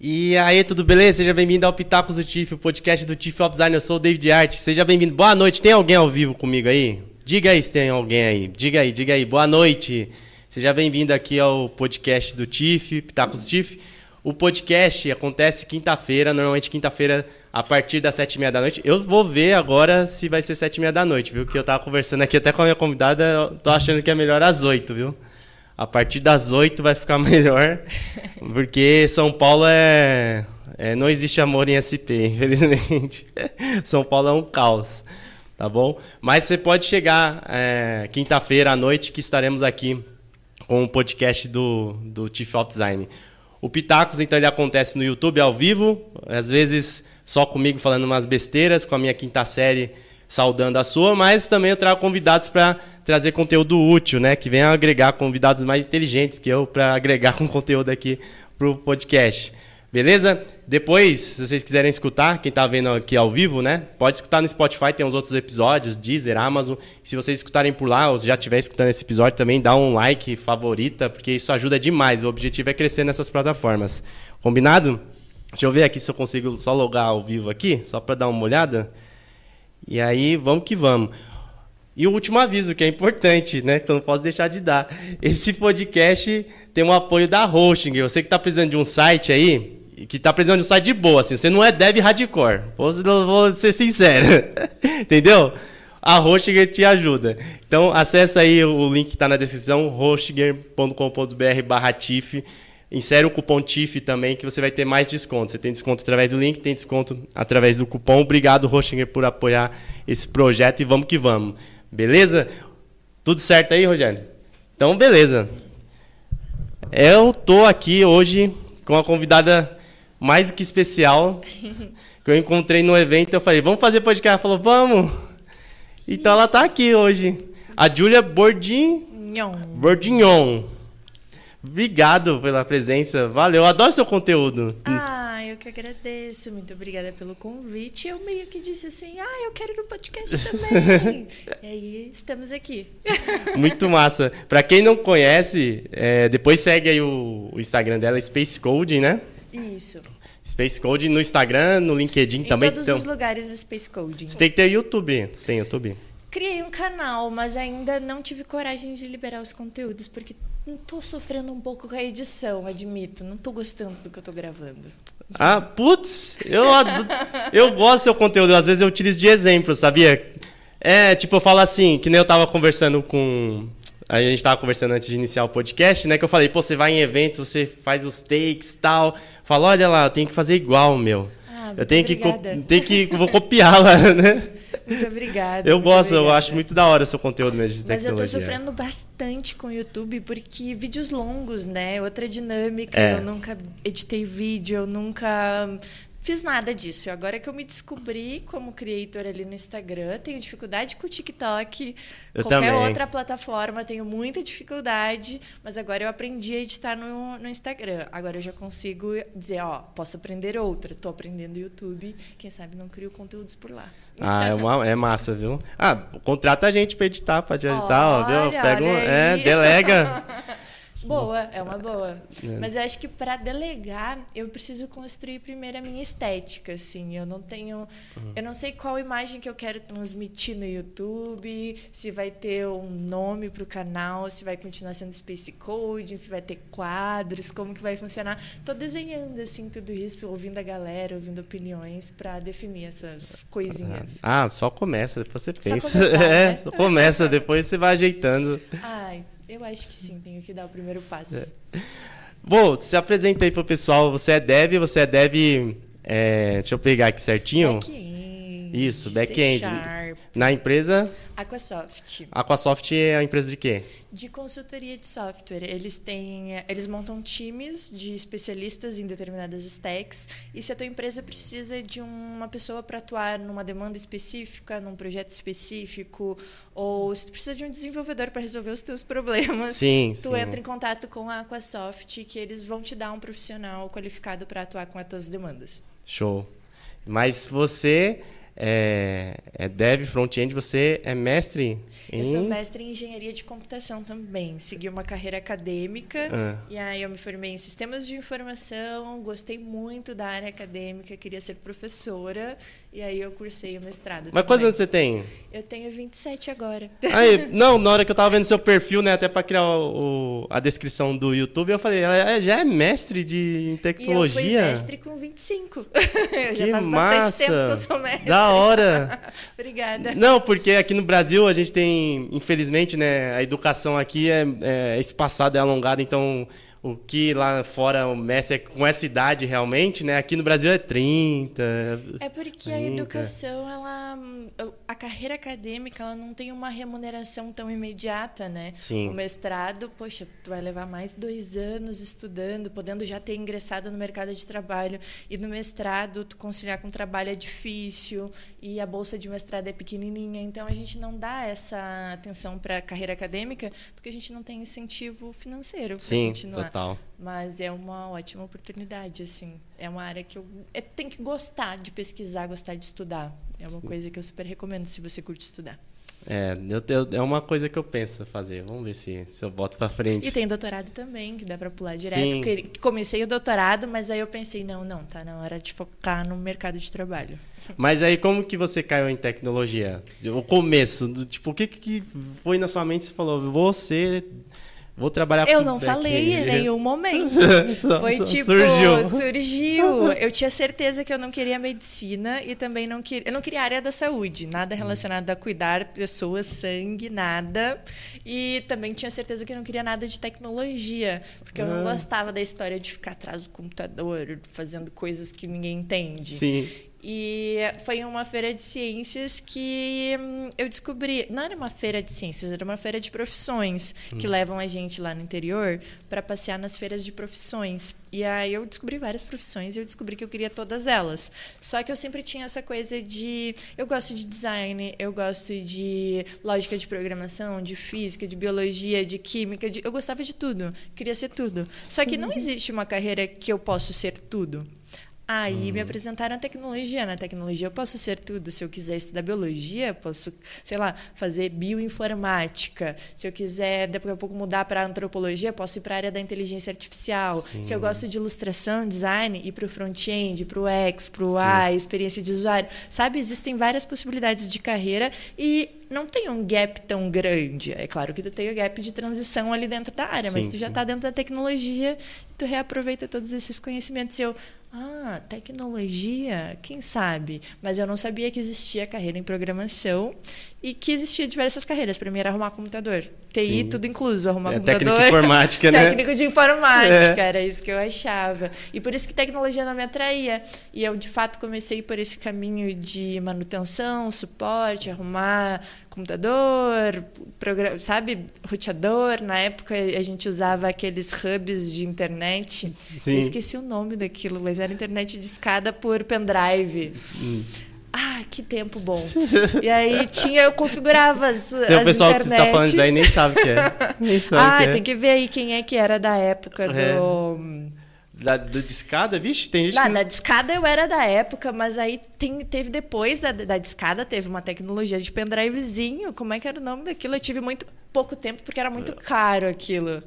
E aí, tudo beleza? Seja bem-vindo ao Pitacos do TIF, o podcast do TIF Op Design. Eu sou o David Art. Seja bem-vindo. Boa noite. Tem alguém ao vivo comigo aí? Diga aí se tem alguém aí. Diga aí, diga aí. Boa noite. Seja bem-vindo aqui ao podcast do TIF, Pitacos do TIF. O podcast acontece quinta-feira, normalmente quinta-feira a partir das sete e meia da noite. Eu vou ver agora se vai ser sete e meia da noite, viu? Que eu tava conversando aqui até com a minha convidada, tô achando que é melhor às oito, viu? A partir das 8 vai ficar melhor, porque São Paulo é, é, Não existe amor em SP, infelizmente. São Paulo é um caos, tá bom? Mas você pode chegar é, quinta-feira à noite que estaremos aqui com o podcast do, do Chief of Design. O Pitacos, então, ele acontece no YouTube ao vivo, às vezes só comigo falando umas besteiras, com a minha quinta série saudando a sua, mas também eu trago convidados para trazer conteúdo útil, né? Que venham agregar convidados mais inteligentes que eu para agregar com conteúdo aqui pro podcast. Beleza? Depois, se vocês quiserem escutar, quem está vendo aqui ao vivo, né? Pode escutar no Spotify, tem uns outros episódios, Deezer, Amazon. Se vocês escutarem por lá, ou já estiver escutando esse episódio também, dá um like, favorita, porque isso ajuda demais. O objetivo é crescer nessas plataformas. Combinado? Deixa eu ver aqui se eu consigo só logar ao vivo aqui, só para dar uma olhada. E aí, vamos que vamos. E o último aviso, que é importante, né? Que eu não posso deixar de dar. Esse podcast tem um apoio da Hosting. Você que está precisando de um site aí, que está precisando de um site de boa, assim. Você não é dev hardcore. Vou, vou ser sincero. Entendeu? A Hostinger te ajuda. Então, acessa aí o link que está na descrição, hostinger.com.br barra TIF Insere o cupom TIF também, que você vai ter mais desconto. Você tem desconto através do link, tem desconto através do cupom. Obrigado, Rochinger, por apoiar esse projeto e vamos que vamos. Beleza? Tudo certo aí, Rogério? Então, beleza. Eu tô aqui hoje com uma convidada mais do que especial, que eu encontrei no evento. Eu falei, vamos fazer podcast? Ela falou, vamos. Então, ela tá aqui hoje. A Júlia Bordignon. Bordignon. Obrigado pela presença. Valeu, adoro seu conteúdo. Ah, eu que agradeço. Muito obrigada pelo convite. Eu meio que disse assim: ah, eu quero ir no podcast também. e aí, estamos aqui. Muito massa. Para quem não conhece, é, depois segue aí o, o, Instagram dela, Space Code, né? Isso. Space Code no Instagram, no LinkedIn em também. Em todos então, os lugares Space Code. Você tem que ter YouTube. Você tem YouTube? Criei um canal, mas ainda não tive coragem de liberar os conteúdos, porque tô sofrendo um pouco com a edição, admito. Não tô gostando do que eu tô gravando. Ah, putz, eu, eu gosto do seu conteúdo. Às vezes eu utilizo de exemplo, sabia? É, tipo, eu falo assim, que nem eu tava conversando com. A gente tava conversando antes de iniciar o podcast, né? Que eu falei, pô, você vai em evento, você faz os takes e tal. Fala, olha lá, eu tenho que fazer igual, meu. Ah, eu tenho obrigada. que, tenho que. Vou copiar lá, né? Muito obrigada. Eu muito gosto, obrigada. eu acho muito da hora o seu conteúdo mesmo de Mas tecnologia. eu tô sofrendo bastante com o YouTube, porque vídeos longos, né? Outra dinâmica. É. Eu nunca editei vídeo, eu nunca fiz nada disso. Agora que eu me descobri como creator ali no Instagram, tenho dificuldade com o TikTok, Eu qualquer também. outra plataforma, tenho muita dificuldade, mas agora eu aprendi a editar no, no Instagram. Agora eu já consigo dizer, ó, posso aprender outra. Tô aprendendo YouTube, quem sabe não crio conteúdos por lá. Ah, é, uma, é massa, viu? Ah, contrata a gente pra editar, pra te editar, ó, viu? Pega um, é, delega. Boa, é uma boa. É. Mas eu acho que para delegar, eu preciso construir primeiro a minha estética, assim. Eu não tenho, Uhum. eu não sei qual imagem que eu quero transmitir no YouTube, se vai ter um nome para o canal, se vai continuar sendo Space Coding, se vai ter quadros, como que vai funcionar. Tô desenhando assim tudo isso, ouvindo a galera, ouvindo opiniões para definir essas coisinhas. Ah, só começa, depois você pensa. começar, é, né? só começa, depois você vai ajeitando. Ai, eu acho que sim, tenho que dar o primeiro passo. É. Bom, se apresenta aí pro pessoal. Você é dev, você é dev. é, deixa eu pegar aqui certinho. Back-end. Isso, back-end. Na empresa, Aquasoft. Aquasoft é a empresa de quê? De consultoria de software. Eles têm, eles montam times de especialistas em determinadas stacks. E se a tua empresa precisa de uma pessoa para atuar numa demanda específica, num projeto específico, ou se tu precisa de um desenvolvedor para resolver os teus problemas, Sim, tu sim. entra em contato com a Aquasoft, que eles vão te dar um profissional qualificado para atuar com as tuas demandas. Show. Mas você é, é dev, front-end, você é mestre em... Eu sou mestre em engenharia de computação também. Segui uma carreira acadêmica ah. e aí eu me formei em sistemas de informação, gostei muito da área acadêmica, queria ser professora e aí eu cursei o mestrado. Mas também. quantos anos você tem? Eu tenho 27 agora. Aí, não, na hora que eu tava vendo seu perfil, né, até para criar o, a descrição do YouTube, eu falei, ela é, já é mestre de tecnologia? E eu fui mestre com 25. eu já que faz massa. bastante tempo que eu sou mestre. Da hora. Obrigada. Não, porque aqui no Brasil a gente tem, infelizmente, né, a educação aqui é, é espaçada, é alongada, então o que lá fora o Messi é com essa idade realmente, né? Aqui no Brasil é 30. É porque 30. a educação, ela a carreira acadêmica, ela não tem uma remuneração tão imediata, né? Sim. O mestrado, poxa, tu vai levar mais dois anos estudando, podendo já ter ingressado no mercado de trabalho. E no mestrado, tu conciliar com o trabalho é difícil e a bolsa de mestrado é pequenininha. Então a gente não dá essa atenção para a carreira acadêmica porque a gente não tem incentivo financeiro. Sim, continuar. Total. Mas é uma ótima oportunidade, assim. É uma área que eu, é, tem que gostar de pesquisar, gostar de estudar. É uma Sim. coisa que eu super recomendo se você curte estudar. É, eu, eu, é uma coisa que eu penso fazer. Vamos ver se, se eu boto para frente. E tem doutorado também, que dá para pular direto. Sim. Comecei o doutorado, mas aí eu pensei, não, não, tá na hora de focar no mercado de trabalho. Mas aí como que você caiu em tecnologia? O começo, tipo, o que que foi na sua mente? Você falou, você Vou trabalhar Eu não falei em nenhum momento. Foi tipo, surgiu. surgiu. Eu tinha certeza que eu não queria medicina e também não queria. Eu não queria área da saúde, nada relacionado a cuidar pessoas, sangue, nada. E também tinha certeza que eu não queria nada de tecnologia, porque eu não ah. gostava da história de ficar atrás do computador, fazendo coisas que ninguém entende. Sim. E foi uma feira de ciências que hum, eu descobri. Não era uma feira de ciências, era uma feira de profissões hum. que levam a gente lá no interior para passear nas feiras de profissões. E aí eu descobri várias profissões e eu descobri que eu queria todas elas. Só que eu sempre tinha essa coisa de. Eu gosto de design, eu gosto de lógica de programação, de física, de biologia, de química. De... Eu gostava de tudo, queria ser tudo. Só que não uhum. existe uma carreira que eu posso ser tudo. Aí hum. me apresentaram a tecnologia. Na tecnologia eu posso ser tudo. Se eu quiser estudar biologia, posso, sei lá, fazer bioinformática. Se eu quiser, daqui a pouco, mudar para antropologia, posso ir para a área da inteligência artificial. Sim. Se eu gosto de ilustração, design, ir para o front-end, para o X, para o Y, experiência de usuário. Sabe, existem várias possibilidades de carreira e não tem um gap tão grande. É claro que tu tem o gap de transição ali dentro da área, sim, mas tu já está dentro da tecnologia, tu reaproveita todos esses conhecimentos. E eu, ah, tecnologia, quem sabe? Mas eu não sabia que existia carreira em programação e que existia diversas carreiras. Para mim era arrumar computador. TI, Sim. tudo incluso, arrumar é, computador. Técnico de informática, né? Técnico de informática, é. era isso que eu achava. E por isso que tecnologia não me atraía. E eu, de fato, comecei por esse caminho de manutenção, suporte, arrumar computador, programa, sabe, roteador. Na época a gente usava aqueles hubs de internet. Sim. Eu esqueci o nome daquilo, mas era internet de escada por pendrive. Sim. Ah, que tempo bom. E aí tinha, eu configurava as, tem as o pessoal internet. que você tá falando isso aí nem sabe o que é. Nem sabe ah, que é. tem que ver aí quem é que era da época é. do... Da, do discada, vixe, tem gente Não, que... da discada eu era da época, mas aí tem, teve depois da, da discada, teve uma tecnologia de pendrivezinho. Como é que era o nome daquilo? Eu tive muito pouco tempo, porque era muito caro aquilo.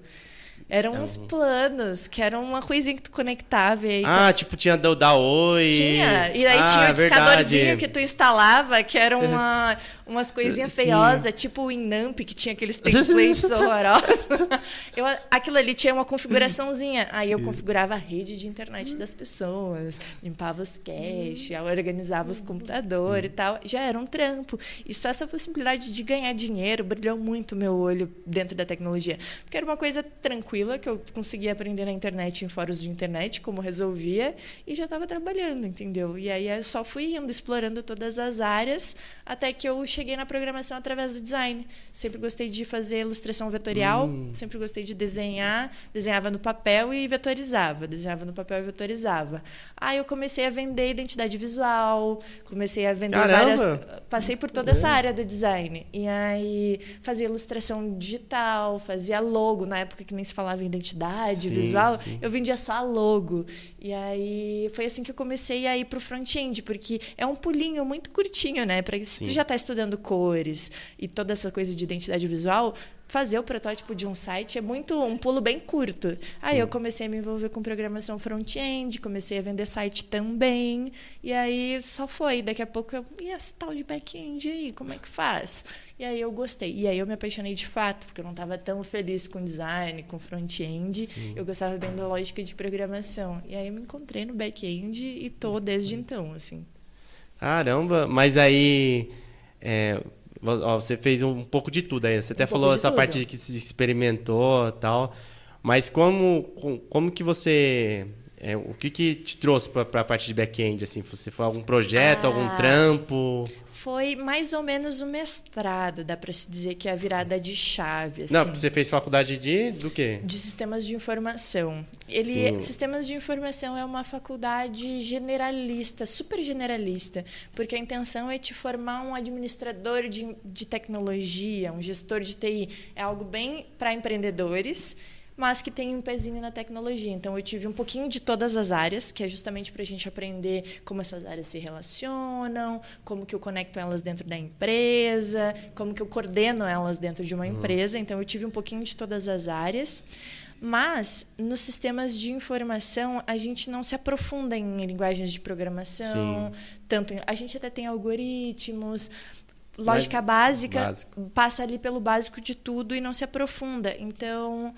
Eram é uns planos, que eram uma coisinha que tu conectava. E aí, ah, tá... tipo, tinha da, da Oi. Tinha. E aí ah, tinha o discadorzinho que tu instalava, que era uma, umas coisinhas feiosas, tipo o Inamp, que tinha aqueles templates horrorosos. Eu, aquilo ali tinha uma configuraçãozinha. Aí eu configurava a rede de internet das pessoas, limpava os caches, organizava os computadores e tal. Já era um trampo. E só essa possibilidade de ganhar dinheiro brilhou muito meu olho dentro da tecnologia. Porque era uma coisa tranquila, que eu conseguia aprender na internet, em fóruns de internet, como resolvia, e já estava trabalhando, entendeu? E aí eu só fui indo, explorando todas as áreas, até que eu cheguei cheguei na programação através do design. Sempre gostei de fazer ilustração vetorial, Hum. sempre gostei de desenhar, desenhava no papel e vetorizava, desenhava no papel e vetorizava. Aí eu comecei a vender identidade visual, comecei a vender Caramba! várias, passei por toda essa área do design. E aí fazia ilustração digital, fazia logo, na época que nem se falava em identidade Sim, visual, sim. eu vendia só a logo. E aí foi assim que eu comecei a ir pro front-end, porque é um pulinho muito curtinho, né? Para se tu já tá estudando cores e toda essa coisa de identidade visual, fazer o protótipo de um site é muito um pulo bem curto. Aí eu comecei a me envolver com programação front-end, comecei a vender site também, e aí só foi. Daqui a pouco eu, e esse tal de back-end aí, como é que faz? E aí eu gostei. E aí eu me apaixonei de fato, porque eu não estava tão feliz com design, com front-end. Eu gostava bem da lógica de programação. E aí eu me encontrei no back-end e tô desde então, assim. Caramba, mas aí. É, ó, você fez um pouco de tudo aí. Você até Um falou essa tudo. parte que se experimentou tal. Mas como, com- como que você. É, o que, que te trouxe para a parte de back-end? Assim, você foi algum projeto, Ah. algum trampo? Foi mais ou menos o mestrado, dá para se dizer que é a virada de chave. Assim. Não, porque você fez faculdade de do quê? de sistemas de informação. Ele, Sim. sistemas de informação é uma faculdade generalista, super generalista, porque a intenção é te formar um administrador de, de tecnologia, um gestor de TI. É algo bem para empreendedores. Mas que tem um pezinho na tecnologia. Então, eu tive um pouquinho de todas as áreas, que é justamente para a gente aprender como essas áreas se relacionam, como que eu conecto elas dentro da empresa, como que eu coordeno elas dentro de uma empresa. Então, eu tive um pouquinho de todas as áreas. Mas nos sistemas de informação a gente não se aprofunda em linguagens de programação, tanto em- a gente até tem algoritmos, lógica básica, básico. passa ali pelo básico de tudo e não se aprofunda. Então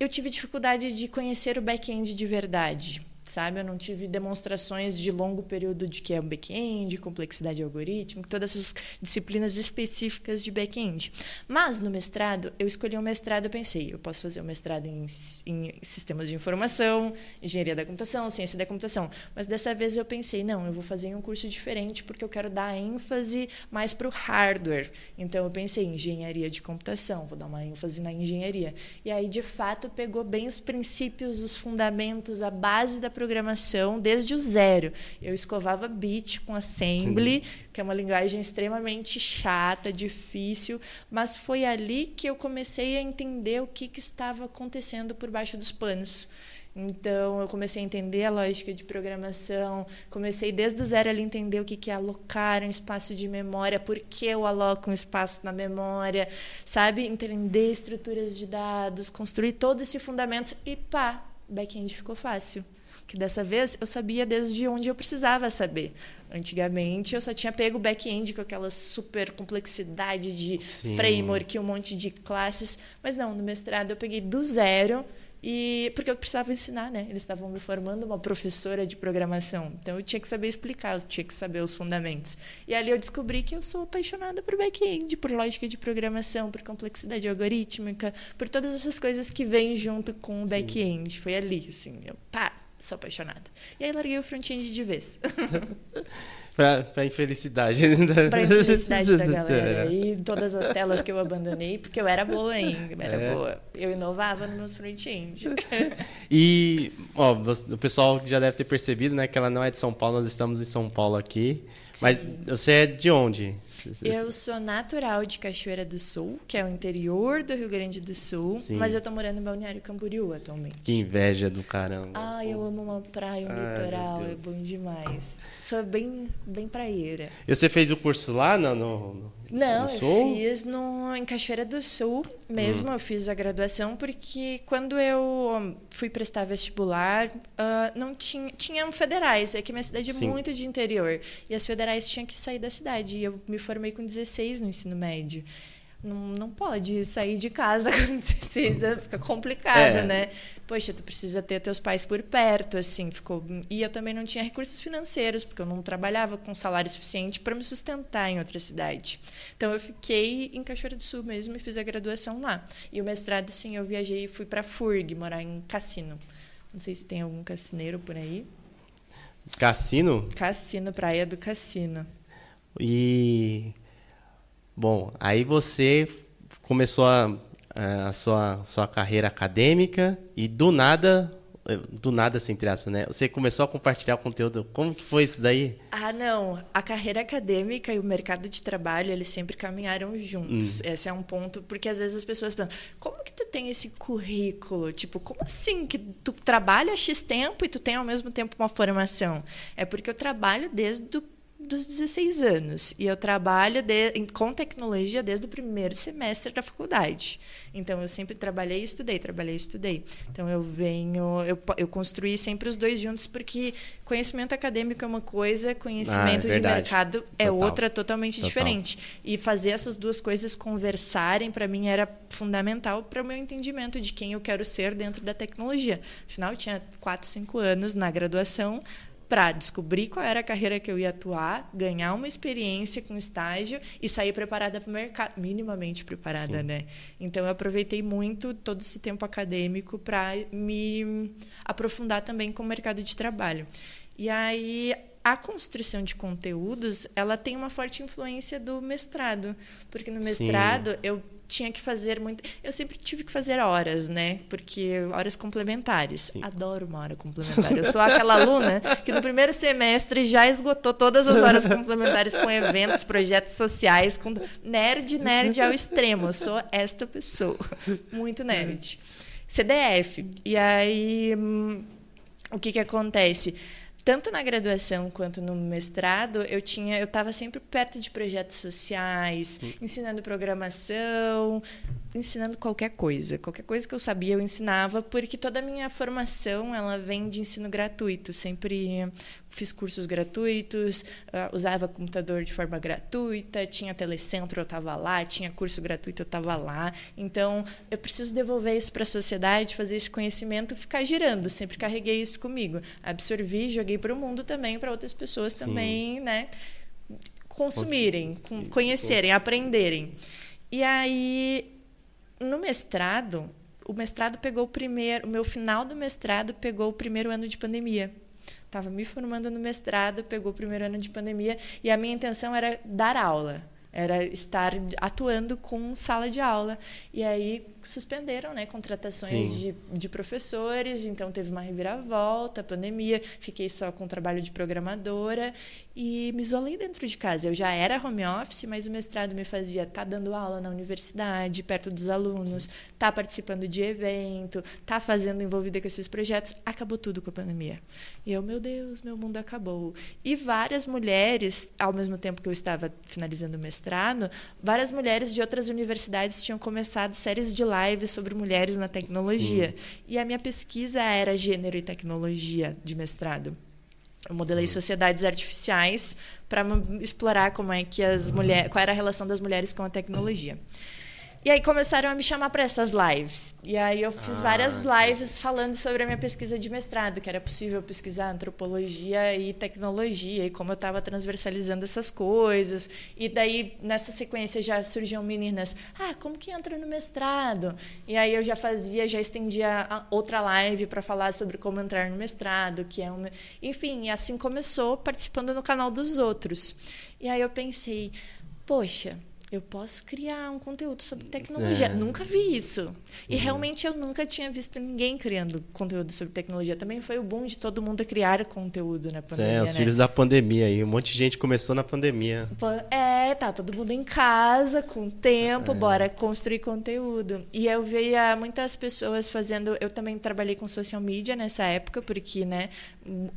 eu tive dificuldade de conhecer o back-end de verdade. Sabe, eu não tive demonstrações de longo período de que é um back-end, complexidade algorítmica, todas essas disciplinas específicas de back-end. Mas no mestrado, eu escolhi um mestrado, eu pensei, eu posso fazer um mestrado em, em sistemas de informação, engenharia da computação, ciência da computação. Mas dessa vez eu pensei, não, eu vou fazer um curso diferente porque eu quero dar ênfase mais para o hardware. Então eu pensei engenharia de computação, vou dar uma ênfase na engenharia. E aí, de fato, pegou bem os princípios, os fundamentos, a base da programação desde o zero. Eu escovava bit com assembly, que é uma linguagem extremamente chata, difícil, mas foi ali que eu comecei a entender o que, que estava acontecendo por baixo dos panos. Então, eu comecei a entender a lógica de programação, comecei desde o zero a entender o que que é alocar um espaço de memória, por que eu aloco um espaço na memória, sabe? Entender estruturas de dados, construir todo esse fundamento e pá, back-end ficou fácil. Que dessa vez eu sabia desde onde eu precisava saber. Antigamente eu só tinha pego o back-end com aquela super complexidade de Sim. framework, um monte de classes, mas não, no mestrado eu peguei do zero e porque eu precisava ensinar, né? Eles estavam me formando uma professora de programação, então eu tinha que saber explicar, eu tinha que saber os fundamentos. E ali eu descobri que eu sou apaixonada por back-end, por lógica de programação, por complexidade algorítmica, por todas essas coisas que vêm junto com o back-end. Foi ali, assim, eu pá, sou apaixonada. E aí larguei o front-end de vez. Pra, pra infelicidade. pra infelicidade da galera. E todas as telas que eu abandonei, porque eu era boa ainda, era É. boa. Eu inovava nos meus front-end. E, ó, o pessoal já deve ter percebido, né, que ela não é de São Paulo, nós estamos em São Paulo aqui. Mas Sim. você é de onde? Eu sou natural de Cachoeira do Sul, que é o interior do Rio Grande do Sul, Sim. mas eu tô morando em Balneário Camboriú atualmente. Que inveja do caramba. Ah, eu amo uma praia, um Ai, litoral, é bom demais. Sou bem, bem praieira. E você fez o curso lá no, no- Não, eu? Hum. fiz no, em Cachoeira do Sul mesmo, eu fiz a graduação, porque quando eu fui prestar vestibular, ah, não tinha, tinham federais, é que minha cidade é Sim. muito de interior, e as federais tinham que sair da cidade, e eu me formei com 16 no ensino médio. Não, não pode sair de casa com 16, é, fica complicado, É. né? Poxa, tu precisa ter teus pais por perto, assim, ficou. E eu também não tinha recursos financeiros, porque eu não trabalhava com salário suficiente para me sustentar em outra cidade. Então eu fiquei em Cachoeira do Sul mesmo e fiz a graduação lá. E o mestrado, sim, eu viajei e fui para FURG, morar em Cassino. Não sei se tem algum cassineiro por aí. Cassino? Cassino, Praia do Cassino. E Bom, aí você começou a, a sua, sua carreira acadêmica e do nada do nada, assim, entre aspas, né? Você começou a compartilhar o conteúdo. Como que foi isso daí? Ah, não. A carreira acadêmica e o mercado de trabalho, eles sempre caminharam juntos. Hum. Esse é um ponto, porque às vezes as pessoas pensam, como que tu tem esse currículo? Tipo, como assim que tu trabalha X tempo e tu tem ao mesmo tempo uma formação? É porque eu trabalho desde o dos 16 anos e eu trabalho de, com tecnologia desde o primeiro semestre da faculdade. Então eu sempre trabalhei e estudei, trabalhei e estudei. Então eu venho, eu, eu construí sempre os dois juntos porque conhecimento acadêmico é uma coisa, conhecimento ah, é de mercado é Total. outra totalmente Total. diferente. E fazer essas duas coisas conversarem para mim era fundamental para o meu entendimento de quem eu quero ser dentro da tecnologia. Afinal, eu tinha 4, 5 anos na graduação, para descobrir qual era a carreira que eu ia atuar, ganhar uma experiência com estágio e sair preparada para o mercado, minimamente preparada, Sim. né? Então eu aproveitei muito todo esse tempo acadêmico para me aprofundar também com o mercado de trabalho. E aí a construção de conteúdos ela tem uma forte influência do mestrado porque no mestrado Sim. eu tinha que fazer muito. Eu sempre tive que fazer horas, né? Porque horas complementares. Sim. Adoro uma hora complementar. Eu sou aquela aluna que no primeiro semestre já esgotou todas as horas complementares com eventos, projetos sociais, com nerd, nerd ao extremo. Eu sou esta pessoa. Muito nerd. CDF. E aí, hum, o que que acontece? Tanto na graduação quanto no mestrado, eu tinha, eu estava sempre perto de projetos sociais, ensinando programação, ensinando qualquer coisa, qualquer coisa que eu sabia eu ensinava, porque toda a minha formação ela vem de ensino gratuito, sempre fiz cursos gratuitos, uh, usava computador de forma gratuita, tinha telecentro, eu estava lá, tinha curso gratuito, eu estava lá. Então, eu preciso devolver isso para a sociedade, fazer esse conhecimento ficar girando. Sempre carreguei isso comigo. Absorvi, joguei para o mundo também, para outras pessoas Sim. também, né? Consumirem, conhecerem, aprenderem. E aí, no mestrado, o mestrado pegou o primeiro, o meu final do mestrado pegou o primeiro ano de pandemia. Estava me formando no mestrado, pegou o primeiro ano de pandemia e a minha intenção era dar aula, era estar atuando com sala de aula. E aí suspenderam né, contratações de, de professores, então teve uma reviravolta, pandemia, fiquei só com trabalho de programadora e me isolei dentro de casa. Eu já era home office, mas o mestrado me fazia estar tá dando aula na universidade, perto dos alunos, estar tá participando de evento, estar tá fazendo envolvida com esses projetos. Acabou tudo com a pandemia. E eu, meu Deus, meu mundo acabou. E várias mulheres, ao mesmo tempo que eu estava finalizando o mestrado, várias mulheres de outras universidades tinham começado séries de lives sobre mulheres na tecnologia. Sim. E a minha pesquisa era gênero e tecnologia de mestrado. Eu modelei uhum. sociedades artificiais para explorar como é que as mulheres, qual era a relação das mulheres com a tecnologia. E aí começaram a me chamar para essas lives. E aí eu fiz ah, várias lives falando sobre a minha pesquisa de mestrado, que era possível pesquisar antropologia e tecnologia, e como eu estava transversalizando essas coisas. E daí, nessa sequência, já surgiam meninas, ah, como que entra no mestrado? E aí eu já fazia, já estendia outra live para falar sobre como entrar no mestrado, que é um... Enfim, e assim começou, participando no canal dos outros. E aí eu pensei, poxa eu posso criar um conteúdo sobre tecnologia. É. Nunca vi isso. E uhum. realmente eu nunca tinha visto ninguém criando conteúdo sobre tecnologia. Também foi o boom de todo mundo criar conteúdo na pandemia. É, os né? filhos da pandemia aí. Um monte de gente começou na pandemia. É, tá todo mundo em casa, com tempo, é. bora construir conteúdo. E eu via muitas pessoas fazendo. Eu também trabalhei com social media nessa época, porque, né,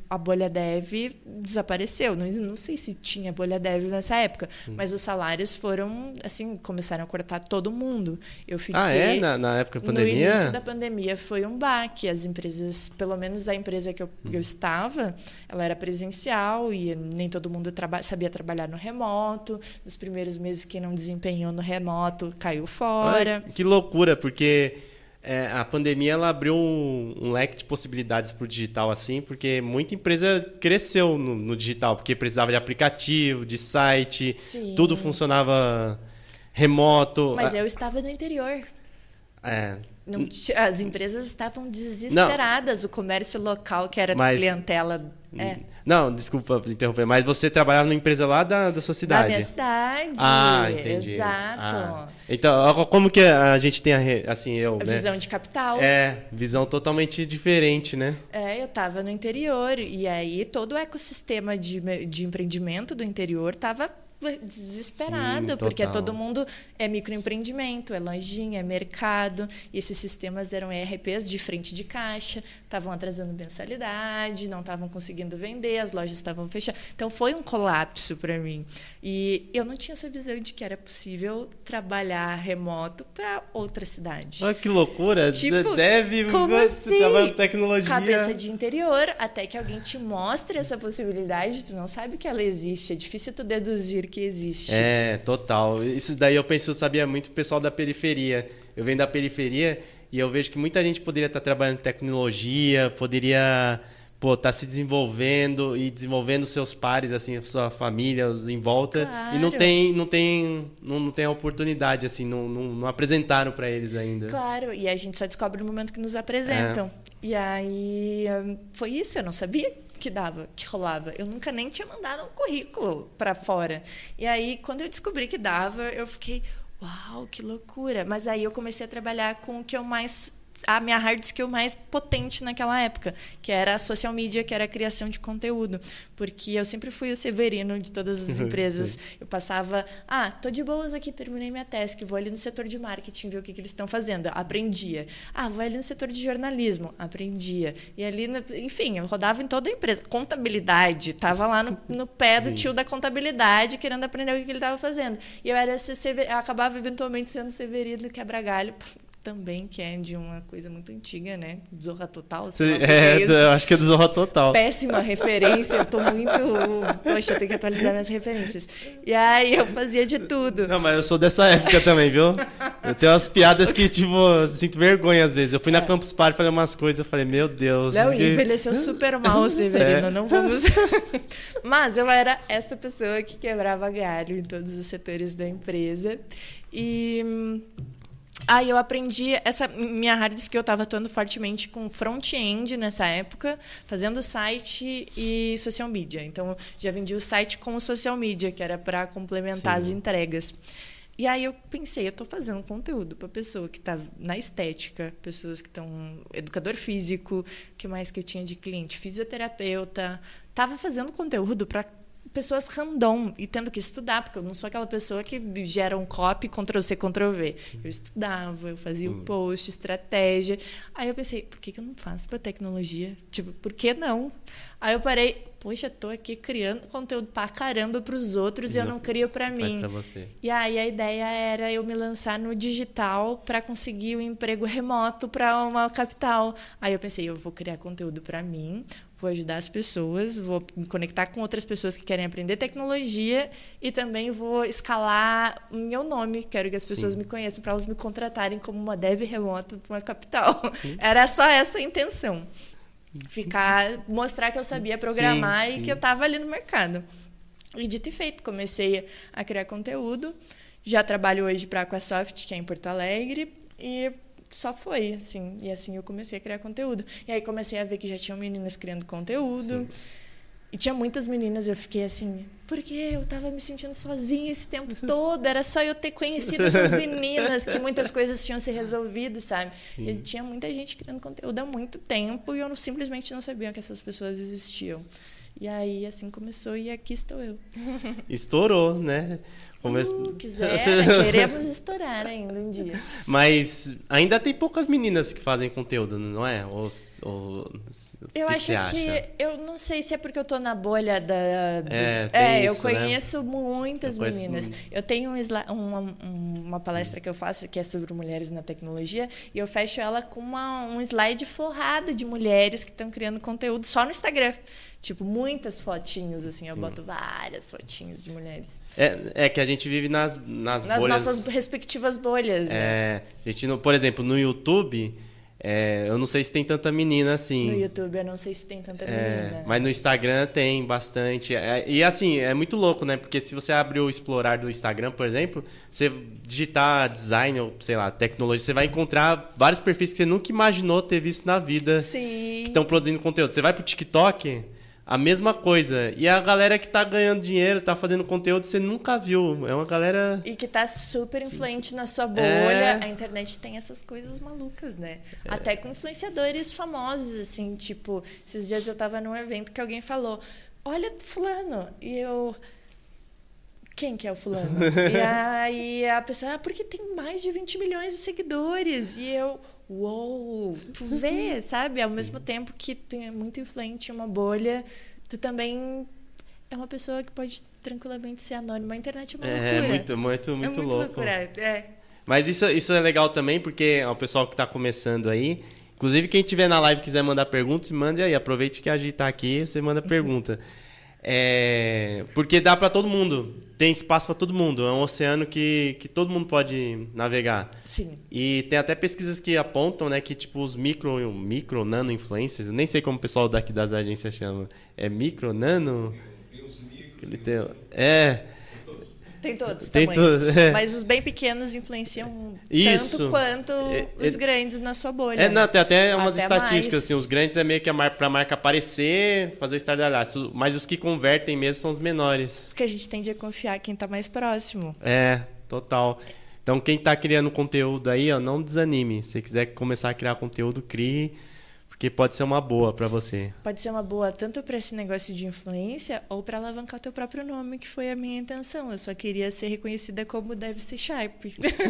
a bolha dev desapareceu. Não, não sei se tinha bolha dev nessa época, hum. mas os salários foram, assim, começaram a cortar todo mundo. Eu fiquei... Ah, é? Na, na época da pandemia? No início da pandemia foi um baque. As empresas, pelo menos a empresa que eu, hum. eu estava, ela era presencial e nem todo mundo traba sabia trabalhar no remoto. Nos primeiros meses, quem não desempenhou no remoto caiu fora. Ai, que loucura, porque é, a pandemia ela abriu um, um leque de possibilidades para o digital assim, porque muita empresa cresceu no, no, digital, porque precisava de aplicativo, de site, Sim. tudo funcionava remoto. Mas eu estava no interior. É. Não, as empresas estavam desesperadas, Não. o comércio local, que era Mas... clientela É. Não, desculpa interromper, mas você trabalhava numa empresa lá da, da sua Da cidade? minha cidade. Ah, entendi. Exato. Ah. Então, como que a gente tem a, assim, eu, A né? visão de capital. É, visão totalmente diferente, né? É, eu estava no interior e aí todo o ecossistema de, de empreendimento do interior estava desesperado, Sim, porque total. todo mundo é microempreendimento, é lojinha, é mercado, e esses sistemas eram ERPs de frente de caixa, estavam atrasando mensalidade, não estavam conseguindo vender, as lojas estavam fechadas. Então foi um colapso para mim. E eu não tinha essa visão de que era possível trabalhar remoto para outra cidade. Olha que loucura. Tipo, Deve como assim? trabalha com tecnologia. Cabeça de interior, até que alguém te mostre essa possibilidade, tu não sabe que ela existe, é difícil tu deduzir que existe. É, total. Isso daí eu penso, eu sabia muito o pessoal da periferia. Eu venho da periferia e eu vejo que muita gente poderia estar trabalhando em tecnologia, poderia pô, estar se desenvolvendo e desenvolvendo seus pares, assim, sua família, os em volta. E não Claro. tem, não tem, não, não tem a oportunidade, assim, não, não, não apresentaram para eles ainda. Claro, e a gente só descobre no momento que nos apresentam. É. E aí hum, foi isso, eu não sabia que dava, que rolava. Eu nunca nem tinha mandado um currículo para fora. E aí quando eu descobri que dava, eu fiquei, uau, que loucura. Mas aí eu comecei a trabalhar com o que eu mais a minha hard skill mais potente naquela época, que era a social media, que era a criação de conteúdo, porque eu sempre fui o severino de todas as empresas. Eu passava, ah, tô de boas aqui, terminei minha task, vou ali no setor de marketing ver o que, que eles estão fazendo, aprendia. Ah, vou ali no setor de jornalismo, aprendia. E ali, enfim, eu rodava em toda a empresa. Contabilidade, tava lá no, no pé do tio da contabilidade, querendo aprender o que, que ele estava fazendo. E eu era eu acabava eventualmente sendo severino quebra-galho também, que é de uma coisa muito antiga, né? Zorra Total. sei que É, é eu acho que é do Zorra Total. Péssima referência, eu tô muito. Poxa, eu tenho que atualizar minhas referências. E aí eu fazia de tudo. Não, mas eu sou dessa época também, viu? Eu tenho umas piadas que, tipo, eu sinto vergonha às vezes. Eu fui na Campus Party falei umas coisas, eu falei, meu Deus. É. Não, que- envelheceu super mal Severino, É. não vamos. Mas eu era essa pessoa que quebrava galho em todos os setores da empresa. E. Aí eu aprendi essa minha hard skill, eu estava atuando fortemente com front-end nessa época, fazendo site e social media. Então já vendi o site com o social media, que era para complementar Sim. as entregas. E aí eu pensei, eu estou fazendo conteúdo para pessoa que está na estética, pessoas que estão educador físico, que mais que eu tinha de cliente, fisioterapeuta, estava fazendo conteúdo para pessoas random e tendo que estudar, porque eu não sou aquela pessoa que gera um copy, Ctrl C, Ctrl V. Eu estudava, eu fazia o post, estratégia. Aí eu pensei, por que, que eu não faço para tecnologia? Tipo, por que não? Aí eu parei, poxa, tô aqui criando conteúdo pra caramba pros outros e, eu não crio para mim. pra você. E aí a ideia era eu me lançar no digital para conseguir um emprego remoto para uma capital. Aí eu pensei, eu vou criar conteúdo para mim, vou ajudar as pessoas, vou me conectar com outras pessoas que querem aprender tecnologia e também vou escalar o meu nome. Quero que as pessoas Sim. me conheçam para elas me contratarem como uma dev remota para uma capital. Era só essa a intenção. Ficar, mostrar que eu sabia programar Sim, e sim. que eu estava ali no mercado. E dito e feito, comecei a criar conteúdo. Já trabalho hoje para a Aquasoft, que é em Porto Alegre, e só foi assim. E assim eu comecei a criar conteúdo. E aí comecei a ver que já tinham meninas criando conteúdo. E tinha muitas meninas, eu fiquei assim, porque eu tava me sentindo sozinha esse tempo todo, era só eu ter conhecido essas meninas, que muitas coisas tinham se resolvido, sabe? E tinha muita gente criando conteúdo há muito tempo e eu não- simplesmente não sabia que essas pessoas existiam. E aí assim começou e aqui estou eu. Estourou, né? Come- Uh, quiser, queremos estourar ainda um dia. Mas ainda tem poucas meninas que fazem conteúdo, não é? Ou, ou, Eu que acho que. acha? Eu não sei se é porque eu tô na bolha da. do- É, tem eu isso, né? conheço muitas Eu conheço meninas. muito. Eu tenho um uma, um- uma palestra que eu faço que é sobre mulheres na tecnologia e eu fecho ela com uma, um slide forrado de mulheres que estão criando conteúdo só no Instagram. Tipo, muitas fotinhos, assim. Eu boto várias fotinhos de mulheres. É, é que a gente vive nas, nas, Nas bolhas. nossas respectivas bolhas, né? É, a gente por exemplo, no YouTube, é, eu não sei se tem tanta menina assim. No YouTube eu não sei se tem tanta É, menina. mas no Instagram tem bastante. É, e assim, é muito louco, né? Porque se você abrir o explorar do Instagram, por exemplo, você digitar design ou, sei lá, tecnologia, você vai encontrar vários perfis que você nunca imaginou ter visto na vida Sim. que estão produzindo conteúdo. Você vai pro TikTok, a mesma coisa. E a galera que tá ganhando dinheiro, tá fazendo conteúdo, você nunca viu. É uma galera. E que tá super influente na sua bolha. É... A internet tem essas coisas malucas, né? É... Até com influenciadores famosos, assim, tipo, esses dias eu tava num evento que alguém falou: Olha, Fulano. E eu. Quem que é o fulano? e aí a pessoa, ah, porque tem mais de 20 milhões de seguidores. E eu, uou, tu vê, sabe? Ao mesmo tempo que tu é muito influente em uma bolha, tu também é uma pessoa que pode tranquilamente ser anônima. A internet é uma é, loucura. É muito, muito, muito, é muito louco. Loucura. É. Mas isso, isso é legal também, porque o pessoal que está começando aí. Inclusive, quem tiver na live quiser mandar perguntas, mande aí. Aproveite que a gente está aqui, você manda pergunta. É, porque dá para todo mundo, tem espaço para todo mundo. É um oceano que, que todo mundo pode navegar. Sim. E tem até pesquisas que apontam, né, que tipo os micro, micro, nano influencers, nem sei como o pessoal daqui das agências chama, é micro, nano. Tem os micros. é. Tem todos Tem todos, é. Mas os bem pequenos influenciam Isso. tanto quanto é, os é, grandes na sua bolha. É, não, tem até umas até estatísticas, mais. assim, os grandes é meio que a pra marca aparecer, fazer o estardalhaço. Mas os que convertem mesmo são os menores. Porque a gente tende a confiar quem está mais próximo. É, total. Então quem está criando conteúdo aí, ó, não desanime. Se quiser começar a criar conteúdo, crie que pode ser uma boa para você. Pode ser uma boa tanto para esse negócio de influência ou para alavancar teu próprio nome, que foi a minha intenção. Eu só queria ser reconhecida como deve ser Sharp.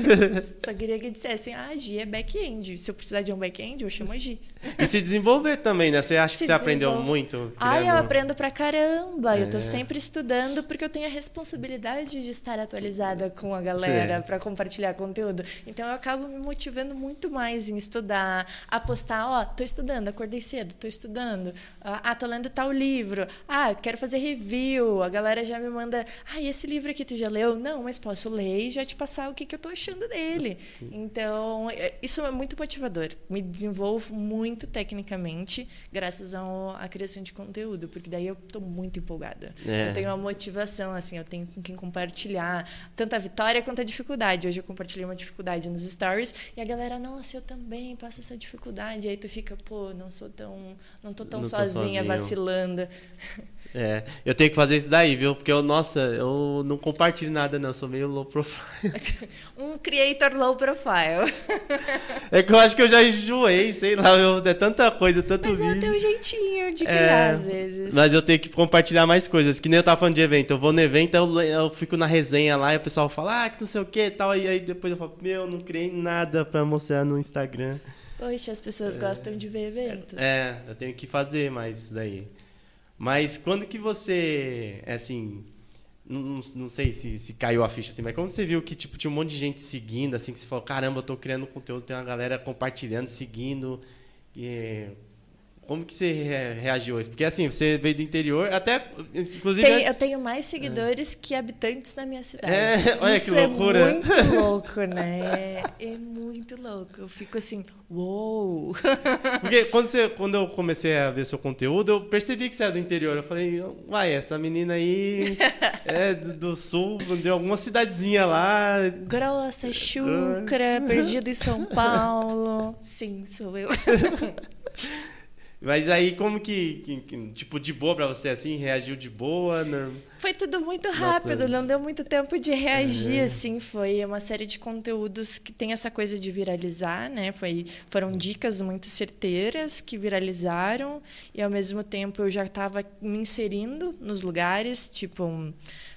só queria que dissessem, ah, Gi é back-end. Se eu precisar de um back-end, eu chamo a Gi. E se desenvolver também, né? Você acha se que você aprendeu muito? Ah, eu aprendo pra caramba. É. Eu tô é. sempre estudando porque eu tenho a responsabilidade de estar atualizada com a galera para compartilhar conteúdo. Então eu acabo me motivando muito mais em estudar, apostar, ó, tô estudando estudando, acordei cedo, estou estudando. Ah, tô lendo tal livro. Ah, quero fazer review. A galera já me manda, ah, e esse livro aqui tu já leu? Não, mas posso ler e já te passar o que, que eu estou achando dele. Então, é, isso é muito motivador. Me desenvolvo muito tecnicamente graças à criação de conteúdo, porque daí eu estou muito empolgada. É. Eu tenho uma motivação, assim, eu tenho com quem compartilhar tanto a vitória quanto a dificuldade. Hoje eu compartilhei uma dificuldade nos stories e a galera, nossa, eu também passo essa dificuldade. E aí tu fica, pô, não sou tão, não tô tão não sozinha, tô vacilando. É, eu tenho que fazer isso daí, viu? Porque eu, nossa, eu não compartilho nada, não. Eu sou meio low profile. um creator low profile. é que eu acho que eu já enjoei, sei lá. Eu, é tanta coisa, tanto mas vídeo. Mas é o teu jeitinho de criar, é, às vezes. Mas eu tenho que compartilhar mais coisas. Que nem eu tava falando de evento. Eu vou no evento, eu, eu fico na resenha lá e o pessoal fala, ah, que não sei o que e tal. E aí depois eu falo, meu, não criei nada pra mostrar no Instagram. Poxa, as pessoas é, gostam de ver eventos. É, eu tenho que fazer mais isso daí. Mas quando que você, é assim, não, não sei se, se caiu a ficha assim, mas quando você viu que tipo, tinha um monte de gente seguindo, assim, que você falou, caramba, eu tô criando conteúdo, tem uma galera compartilhando, seguindo, e como que você reagiu a isso? Porque assim, você veio do interior, até inclusive. Tem, antes... Eu tenho mais seguidores é. que habitantes na minha cidade. É, olha isso que loucura. É muito louco, né? É muito louco. Eu fico assim, uou! Porque quando, você, quando eu comecei a ver seu conteúdo, eu percebi que você era do interior. Eu falei, uai, essa menina aí é do sul, de alguma cidadezinha lá. Grossa, chucra, perdido em São Paulo. Sim, sou eu. Mas aí, como que, que, que, tipo, de boa pra você, assim, reagiu de boa? Não... Foi tudo muito rápido, não deu muito tempo de reagir, é. assim, foi uma série de conteúdos que tem essa coisa de viralizar, né? Foi, foram dicas muito certeiras que viralizaram e, ao mesmo tempo, eu já estava me inserindo nos lugares, tipo... Um,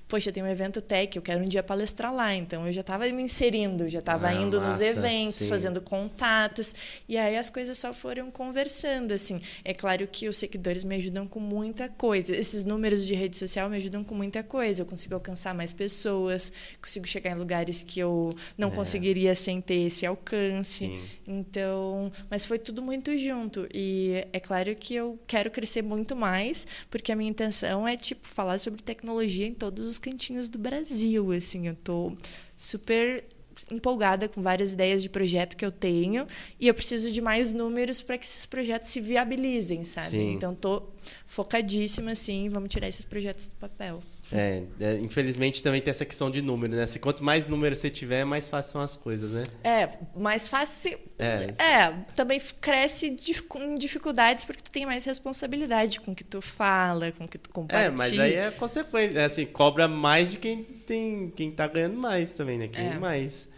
poxa, tem um evento tech, eu quero um dia palestrar lá. Então eu já estava me inserindo, já estava ah, indo massa, nos eventos, sim. fazendo contatos. E aí as coisas só foram conversando, assim. É claro que os seguidores me ajudam com muita coisa. Esses números de rede social me ajudam com muita coisa. Eu consigo alcançar mais pessoas, consigo chegar em lugares que eu não é. conseguiria sem ter esse alcance. Sim. Então, mas foi tudo muito junto. E é claro que eu quero crescer muito mais, porque a minha intenção é tipo falar sobre tecnologia em todos os os cantinhos do Brasil, assim, eu tô super empolgada com várias ideias de projeto que eu tenho e eu preciso de mais números para que esses projetos se viabilizem, sabe? Sim. Então tô focadíssima assim, vamos tirar esses projetos do papel. É, é, infelizmente também tem essa questão de número, né? Se quanto mais número você tiver, mais fácil são as coisas, né? É, mais fácil. É. É, também cresce com dificuldades porque tu tem mais responsabilidade com o que tu fala, com o que tu compartilha. É, mas aí é consequência. É assim, cobra mais de quem tem. quem tá ganhando mais também, né? Quem É. mais.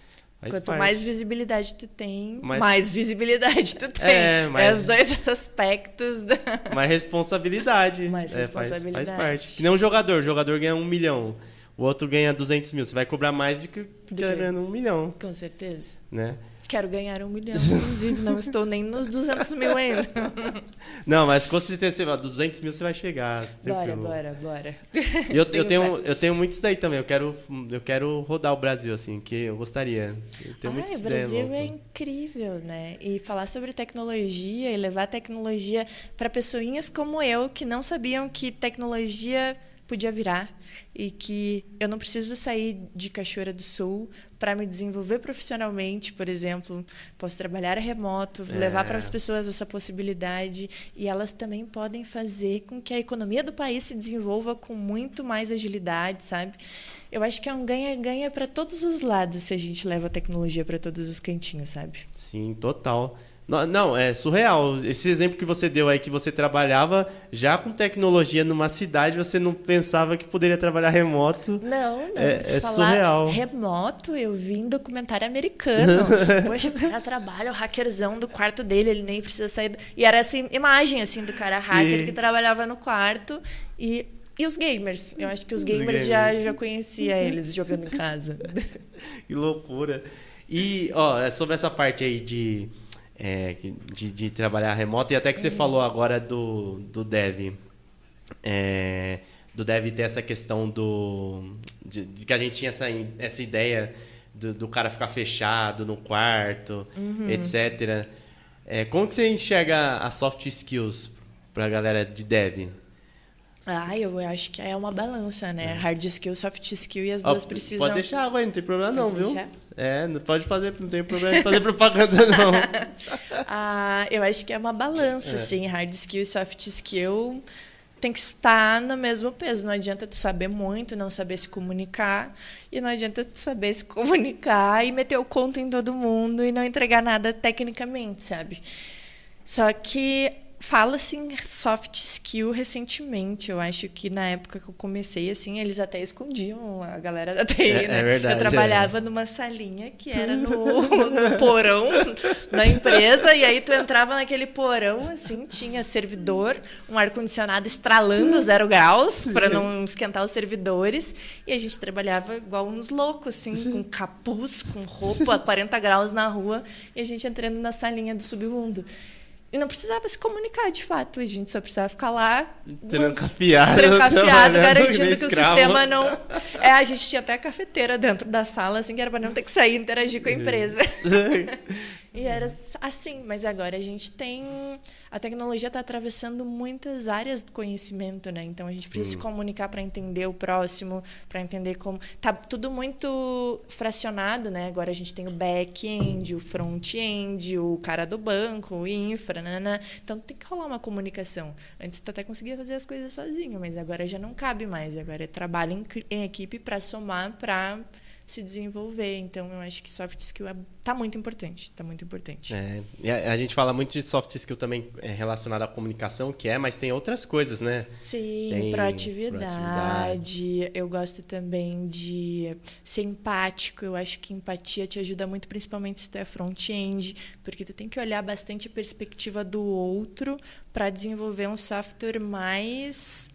Faz Quanto parte. mais visibilidade tu tem, Mais- mais, visibilidade tu tem. É, É, mais- os dois aspectos da. Mais responsabilidade. Mais É, faz- responsabilidade. Faz, parte. Que nem um jogador. O jogador ganha um milhão. O outro ganha 200 mil. Você vai cobrar mais do que do que que- ganhando um milhão, Com certeza. né? Quero ganhar um milhão, inclusive, não estou nem nos 200 mil ainda. Não, mas com certeza, você vai- 200 mil você vai chegar. Bora, bora, bora. Eu, eu, Tenho eu tenho muito isso daí também. Eu quero, eu quero rodar o Brasil, assim, que eu gostaria. Eu tenho muita o ideia Brasil louca. é incrível, né? E falar sobre tecnologia e levar tecnologia para pessoinhas como eu que não sabiam que tecnologia podia virar e que eu não preciso sair de Cachoeira do Sul para me desenvolver profissionalmente, por exemplo, posso trabalhar remoto, É. levar para as pessoas essa possibilidade e elas também podem fazer com que a economia do país se desenvolva com muito mais agilidade, sabe? Eu acho que é um ganha-ganha para todos os lados se a gente leva a tecnologia para todos os cantinhos, sabe? Sim, total. Não, não, é surreal. Esse exemplo que você deu aí, que você trabalhava já com tecnologia numa cidade, você não pensava que poderia trabalhar remoto. Não, não. É- é falar surreal. remoto, eu vi em documentário americano. Poxa, o cara trabalha, o hackerzão do quarto dele, ele nem precisa sair. do- E era essa imagem, assim, do cara hacker Sim. que trabalhava no quarto. E, e os gamers. Eu acho que os Os gamers, já, gamers. já conhecia eles jogando em casa. Que loucura. E, ó, é sobre essa parte aí de, é, de, de trabalhar remoto, e até que você falou agora do, do dev. É, do dev ter essa questão do. De, de que a gente tinha essa, essa ideia do, do cara ficar fechado no quarto, etc. É, como que você enxerga as soft skills pra galera de dev? Ah, eu acho que é uma balança, né? Hard skill, soft skill e as Ó, duas precisam. Pode deixar água aí, não tem problema não, Pode viu? deixar? É, não pode fazer, não tem problema de fazer propaganda não. Ah, eu acho que é uma balança, assim, hard skill e soft skill tem que estar no mesmo peso. Não adianta tu saber muito, não saber se comunicar, e não adianta tu saber se comunicar e meter o conto em todo mundo e não entregar nada tecnicamente, sabe? Só que fala-se em soft skill recentemente. Eu acho que na época que eu comecei, assim, eles até escondiam a galera da TI, É- é né? verdade, eu trabalhava numa salinha que era no, no porão da empresa, e aí tu entrava naquele porão, assim, tinha servidor, um ar-condicionado estralando zero graus para não esquentar os servidores, e a gente trabalhava igual uns loucos, assim, com capuz, com roupa, a 40 graus na rua, e a gente entrando na salinha do submundo. E não precisava se comunicar de fato, a gente só precisava ficar lá. Trancafiado, Trancafiado, garantindo que o sistema não. É, a gente tinha até a cafeteira dentro da sala, assim, que era para não ter que sair e interagir com a empresa. E era assim, mas agora a gente tem. A tecnologia está atravessando muitas áreas do conhecimento, né? Então a gente precisa se comunicar para entender o próximo, para entender como. Tá tudo muito fracionado, né? Agora a gente tem o back-end, o front-end, o cara do banco, o infra, nanana. Então tem que rolar uma comunicação. Antes tu até conseguia fazer as coisas sozinho, mas agora já não cabe mais. Agora é trabalho em, em equipe para somar, para se desenvolver. Então, eu acho que soft skill é, tá muito importante. Tá muito importante. É, a, gente fala muito de soft skill também é, relacionado à comunicação, que é, mas tem outras coisas, né? Sim, Tem proatividade. Eu gosto também de ser empático. Eu acho que empatia te ajuda muito, principalmente se tu é front-end, porque tu tem que olhar bastante a perspectiva do outro para desenvolver um software mais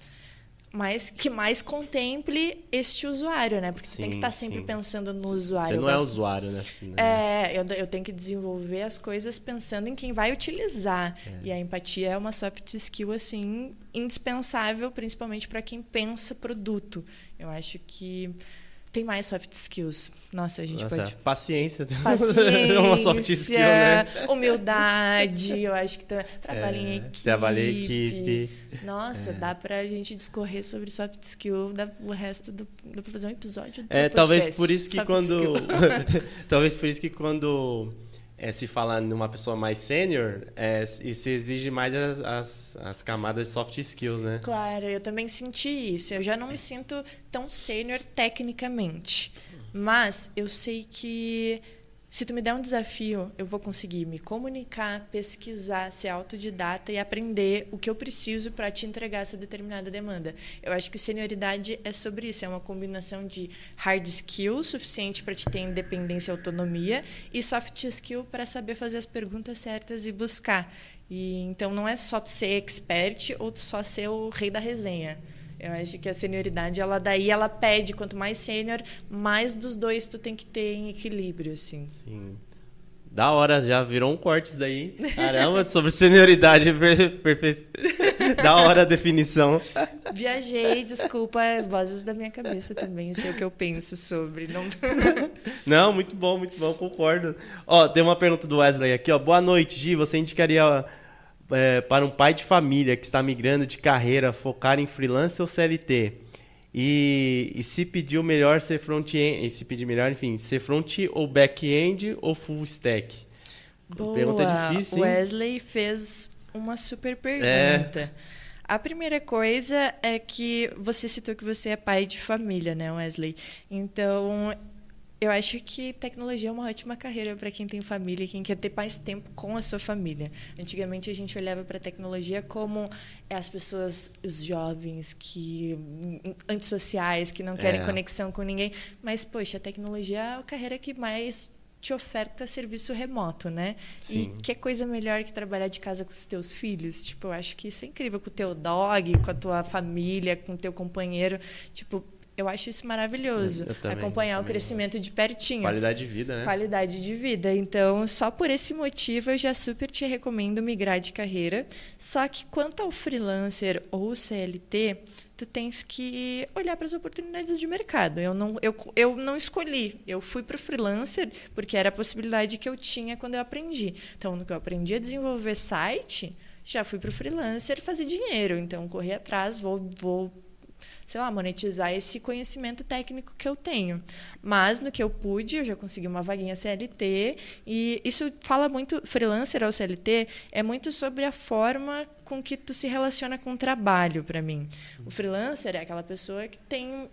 mais que mais contemple este usuário, né? Porque tu tem que Sim, estar sempre sim. pensando no usuário. Você não é gosto- usuário, né? É, eu, eu tenho que desenvolver as coisas pensando em quem vai utilizar. E a empatia é uma soft skill assim indispensável, principalmente para quem pensa produto. Eu acho que tem mais soft skills. Nossa, a gente Nossa, pode. Paciência. Paciência, é uma soft skill, né? humildade, eu acho que tá, trabalho em É, equipe. trabalho em equipe. Nossa, É. dá pra gente discorrer sobre soft skill, dá o resto do, dá pra fazer um episódio do É, podcast, talvez por isso que quando. talvez por isso que quando é, se fala numa pessoa mais sênior, é, e se exige mais as, as, as camadas de soft skills, né? Claro, eu também senti isso. Eu já não me sinto tão sênior tecnicamente. Mas eu sei que se tu me der um desafio, eu vou conseguir me comunicar, pesquisar, ser autodidata e aprender o que eu preciso para te entregar essa determinada demanda. Eu acho que senioridade é sobre isso, é uma combinação de hard skill suficiente para te ter independência e autonomia e soft skill para saber fazer as perguntas certas e buscar. E então não é só tu ser expert ou tu só ser o rei da resenha. Eu acho que a senioridade, ela daí ela pede, quanto mais sênior, mais dos dois tu tem que ter em equilíbrio, assim. Sim. Da hora, já virou um corte isso daí. Caramba, sobre senioridade. Per, perfe... da hora a definição. Viajei, desculpa, é vozes da minha cabeça também, sei o que eu penso sobre. Não... Não, muito bom, muito bom, concordo. Ó, tem uma pergunta do Wesley aqui, ó. Boa noite, Gi. Você indicaria é, para um pai de família que está migrando de carreira focar em freelance ou CLT? E, e se pediu melhor ser front-end, se pedir melhor, enfim, ser front ou back-end ou full stack? Boa. Pergunta difícil, hein? Wesley fez uma super pergunta. A primeira coisa é que você citou que você é pai de família, né, Wesley? Então, eu acho que tecnologia é uma ótima carreira para quem tem família e quem quer ter mais tempo com a sua família. Antigamente a gente olhava para a tecnologia como as pessoas, os jovens que antissociais, que não querem É. conexão com ninguém, mas poxa, a tecnologia é a carreira que mais te oferta serviço remoto, né? Sim. E que coisa melhor que trabalhar de casa com os teus filhos? Tipo, eu acho que isso é incrível com o teu dog, com a tua família, com o teu companheiro. Tipo, eu acho isso maravilhoso. Também, acompanhar o crescimento de pertinho. Qualidade de vida, né? Qualidade de vida. Então, só por esse motivo, eu já super te recomendo migrar de carreira. Só que quanto ao freelancer ou CLT, tu tens que olhar para as oportunidades de mercado. Eu não, eu, eu não escolhi. Eu fui para o freelancer porque era a possibilidade que eu tinha quando eu aprendi. Então, no que eu aprendi a desenvolver site, já fui para o freelancer fazer dinheiro. Então, corri atrás, vou, vou sei lá, monetizar esse conhecimento técnico que eu tenho. Mas no que eu pude, eu já consegui uma vaguinha CLT e isso fala muito freelancer ou CLT é muito sobre a forma com que tu se relaciona com o trabalho para mim. O freelancer é aquela pessoa que tem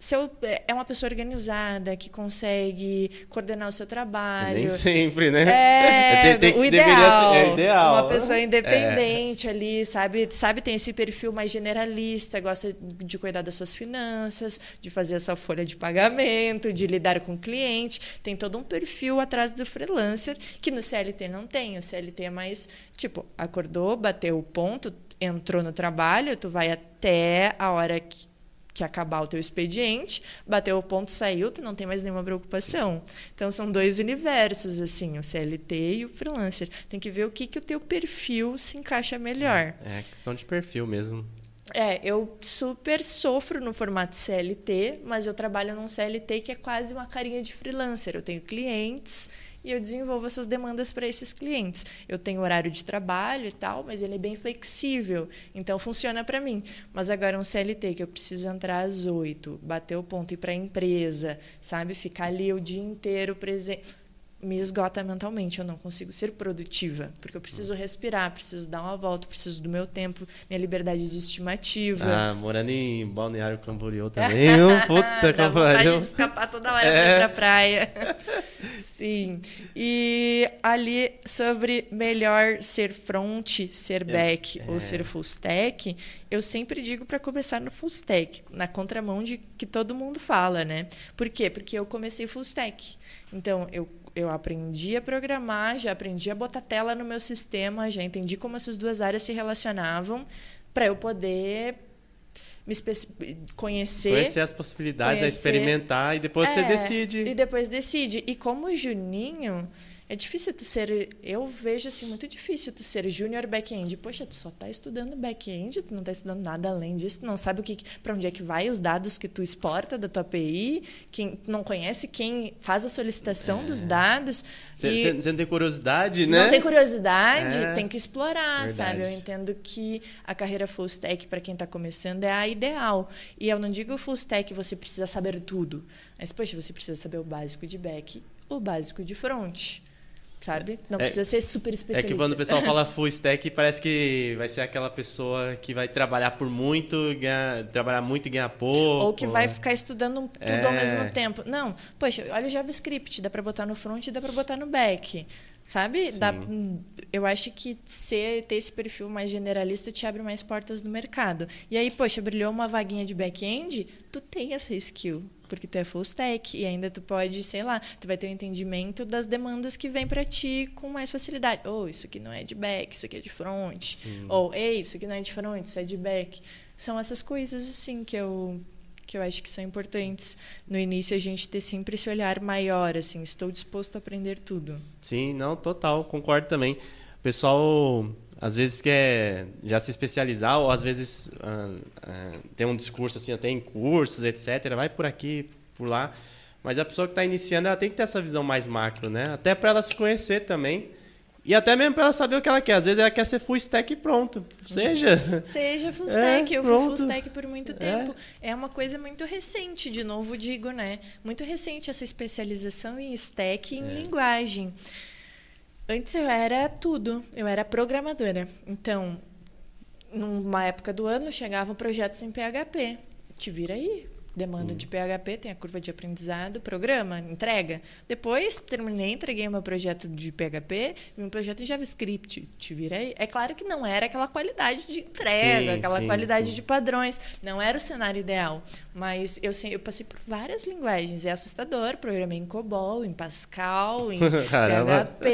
seu, é uma pessoa organizada, que consegue coordenar o seu trabalho. Nem sempre, né? É, Tem- tem que- o ideal, ser- é ideal. Uma pessoa independente ali, sabe? Sabe, tem esse perfil mais generalista, gosta de cuidar das suas finanças, de fazer a sua folha de pagamento, de lidar com o cliente. Tem todo um perfil atrás do freelancer que no CLT não tem. O CLT é mais, tipo, acordou, bateu o ponto, entrou no trabalho, tu vai até a hora que que acabar o teu expediente, bateu o ponto, saiu, tu não tem mais nenhuma preocupação. Então são dois universos assim, o CLT e o freelancer. Tem que ver o que que o teu perfil se encaixa melhor. É questão de perfil mesmo. É, eu super sofro no formato CLT, mas eu trabalho num CLT que é quase uma carinha de freelancer. Eu tenho clientes e eu desenvolvo essas demandas para esses clientes. Eu tenho horário de trabalho e tal, mas ele é bem flexível, então funciona para mim. Mas agora um CLT que eu preciso entrar às oito, bater o ponto e ir para a empresa, sabe, ficar ali o dia inteiro presente me esgota mentalmente, eu não consigo ser produtiva, porque eu preciso respirar, preciso dar uma volta, preciso do meu tempo, minha liberdade de estimativa. Ah, morando em Balneário Camboriú também. puta que Dá vontade de escapar toda hora É. pra praia. Sim. E ali sobre melhor ser front, ser back é. ou ser full stack, eu sempre digo para começar no full stack, na contramão de que todo mundo fala, né? Por quê? Porque eu comecei full stack. Então, eu eu aprendi a programar, já aprendi a botar tela no meu sistema, já entendi como essas duas áreas se relacionavam para eu poder me conhecer Conhecer as possibilidades, Conhecer. experimentar e depois você é, decide. E depois decide. E como Juninho, É difícil tu ser. Eu vejo assim, muito difícil tu ser júnior back-end. Poxa, tu só tá estudando back-end, tu não tá estudando nada além disso, tu não sabe o que para onde é que vai os dados que tu exporta da tua API, quem não conhece quem faz a solicitação é. dos dados. Você não tem curiosidade, né? Não tem curiosidade, é. tem que explorar, Verdade. sabe? Eu entendo que a carreira full stack para quem está começando é a ideal. E eu não digo full stack você precisa saber tudo, mas poxa, você precisa saber o básico de back, o básico de front sabe? Não é, precisa ser super especialista. É que quando o pessoal fala full stack, parece que vai ser aquela pessoa que vai trabalhar por muito, ganhar, trabalhar muito e ganhar pouco. Ou que vai ficar estudando tudo é. ao mesmo tempo. Não, poxa, olha o JavaScript, dá para botar no front e dá para botar no back. Sabe? Dá, eu acho que ser, ter esse perfil mais generalista te abre mais portas no mercado. E aí, poxa, brilhou uma vaguinha de back-end, tu tem essa skill porque tu é full stack e ainda tu pode, sei lá, tu vai ter um entendimento das demandas que vem para ti com mais facilidade. Ou oh, isso aqui não é de back, isso aqui é de front. Sim. Ou ei, isso aqui não é de front, isso é de back. São essas coisas assim que eu que eu acho que são importantes no início a gente ter sempre esse olhar maior assim, estou disposto a aprender tudo. Sim, não, total, concordo também. Pessoal às vezes quer já se especializar, ou às vezes ah, ah, tem um discurso assim, tem cursos, etc. Vai por aqui, por lá. Mas a pessoa que está iniciando, ela tem que ter essa visão mais macro, né? Até para ela se conhecer também. E até mesmo para ela saber o que ela quer. Às vezes ela quer ser full stack e pronto. Seja. Seja full stack. É, eu fui full stack por muito tempo. É. é uma coisa muito recente, de novo digo, né? Muito recente essa especialização em stack e em é. linguagem. Antes eu era tudo, eu era programadora. Então, numa época do ano, chegavam projetos em PHP. Te vira aí, demanda de PHP, tem a curva de aprendizado, programa, entrega. Depois terminei, entreguei meu projeto de PHP e um projeto em JavaScript. Te virei. É claro que não era aquela qualidade de entrega, sim, aquela sim, qualidade sim. de padrões. Não era o cenário ideal. Mas eu, eu passei por várias linguagens. É assustador. Programei em COBOL, em Pascal, em PHP,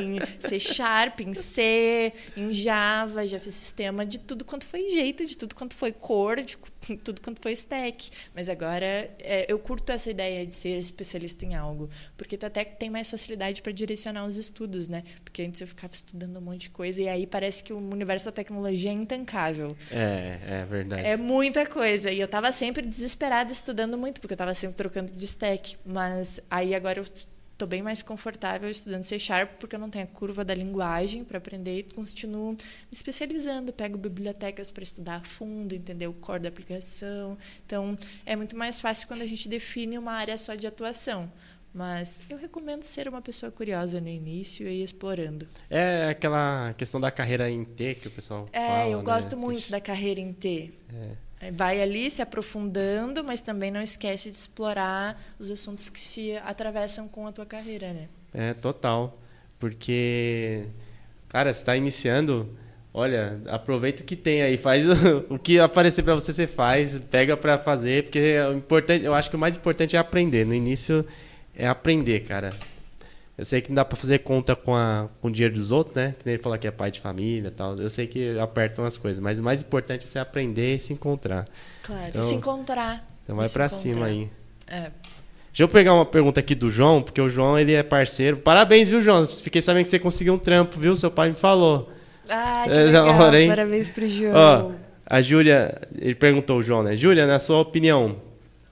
em C Sharp, em C, em Java. Já fiz sistema de tudo quanto foi jeito, de tudo quanto foi cor, de tudo quanto foi stack. Mas agora é, eu curto essa ideia de ser especialista em algo, porque tu até tem mais facilidade para direcionar os estudos, né? Porque antes eu ficava estudando um monte de coisa e aí parece que o universo da tecnologia é intancável. É, é verdade. É muita coisa. E eu estava sempre desesperada estudando muito, porque eu estava sempre trocando de stack. Mas aí agora eu estou bem mais confortável estudando C Sharp, porque eu não tenho a curva da linguagem para aprender e continuo me especializando. Pego bibliotecas para estudar a fundo, entender o core da aplicação. Então, é muito mais fácil quando a gente define uma área só de atuação. Mas eu recomendo ser uma pessoa curiosa no início e ir explorando. É aquela questão da carreira em T que o pessoal é, fala. É, eu né? gosto muito da carreira em T. É. Vai ali se aprofundando, mas também não esquece de explorar os assuntos que se atravessam com a tua carreira, né? É, total. Porque, cara, você está iniciando, olha, aproveita o que tem aí, faz o, o que aparecer para você, você faz, pega para fazer, porque é o importante, eu acho que o mais importante é aprender. No início é aprender, cara. Eu sei que não dá para fazer conta com, a, com o dinheiro dos outros, né? Que ele falou que é pai de família e tal. Eu sei que apertam as coisas, mas o mais importante é você aprender e se encontrar. Claro, então, se encontrar. Então vai para cima aí. É. Deixa eu pegar uma pergunta aqui do João, porque o João ele é parceiro. Parabéns, viu, João? Fiquei sabendo que você conseguiu um trampo, viu? Seu pai me falou. Ah, que é, legal. Hora, Parabéns pro João. Ó, a Júlia, ele perguntou o João, né? Júlia, na sua opinião,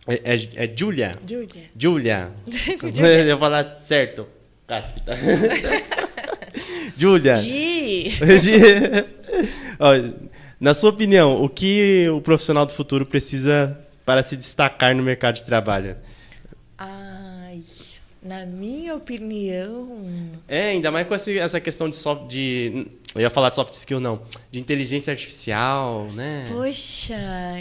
é, é, é Júlia? Júlia. Júlia. eu vou falar certo. Cáspita. Júlia. Gi. na sua opinião, o que o profissional do futuro precisa para se destacar no mercado de trabalho? Ai, na minha opinião. É, ainda mais com essa questão de soft. De, eu ia falar de soft skill, não. De inteligência artificial, né? Poxa,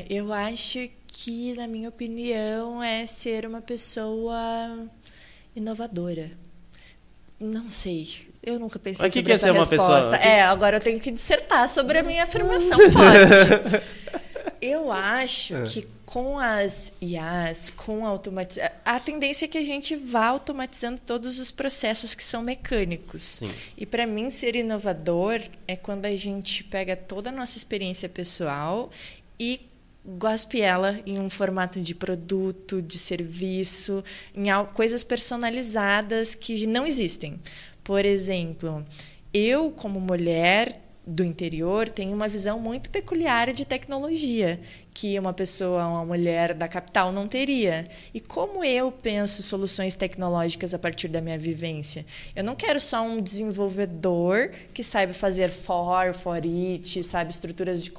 eu acho que, na minha opinião, é ser uma pessoa inovadora. Não sei. Eu nunca pensei Mas sobre que essa que é resposta. Uma pessoa... É, agora eu tenho que dissertar sobre a minha afirmação forte. eu acho é. que com as IAs, com a automatização, a tendência é que a gente vá automatizando todos os processos que são mecânicos. Sim. E para mim ser inovador é quando a gente pega toda a nossa experiência pessoal e gospe ela em um formato de produto, de serviço, em coisas personalizadas que não existem. Por exemplo, eu, como mulher do interior, tenho uma visão muito peculiar de tecnologia que uma pessoa, uma mulher da capital não teria. E como eu penso soluções tecnológicas a partir da minha vivência? Eu não quero só um desenvolvedor que saiba fazer for, for it, sabe estruturas de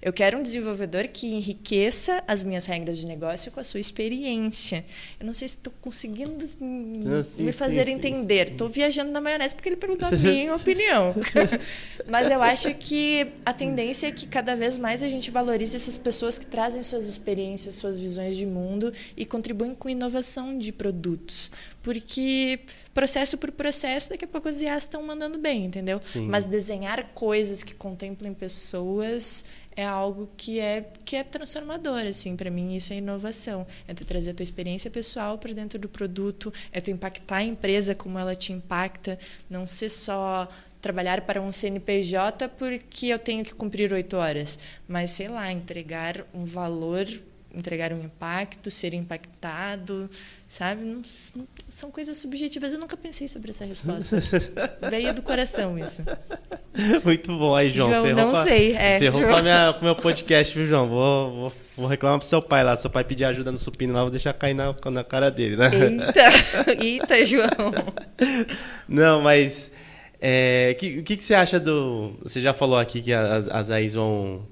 eu quero um desenvolvedor que enriqueça as minhas regras de negócio com a sua experiência. Eu não sei se estou conseguindo não, sim, me fazer sim, entender. Estou viajando na maionese porque ele perguntou a minha opinião. Mas eu acho que a tendência é que cada vez mais a gente valorize essas pessoas que trazem suas experiências, suas visões de mundo e contribuem com inovação de produtos. Porque processo por processo, daqui a pouco as IAs estão mandando bem, entendeu? Sim. Mas desenhar coisas que contemplem pessoas é algo que é que é transformador assim para mim isso é inovação é tu trazer a tua experiência pessoal para dentro do produto é tu impactar a empresa como ela te impacta não ser só trabalhar para um CNPJ porque eu tenho que cumprir oito horas, mas sei lá, entregar um valor, entregar um impacto, ser impactado, sabe? Não, são coisas subjetivas. Eu nunca pensei sobre essa resposta. Veio do coração isso. Muito bom aí, João. João não sei. É, ferrou João. com, o meu podcast, viu, João? Vou, vou, vou reclamar pro seu pai lá. Seu pai pedir ajuda no supino lá, vou deixar cair na, na cara dele, né? Eita, eita, João. Não, mas é, o que, que, que, você acha do. Você já falou aqui que as, as AIs vão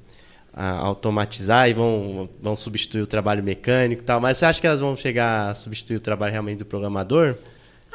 a, automatizar e vão, vão substituir o trabalho mecânico e tal, mas você acha que elas vão chegar a substituir o trabalho realmente do programador?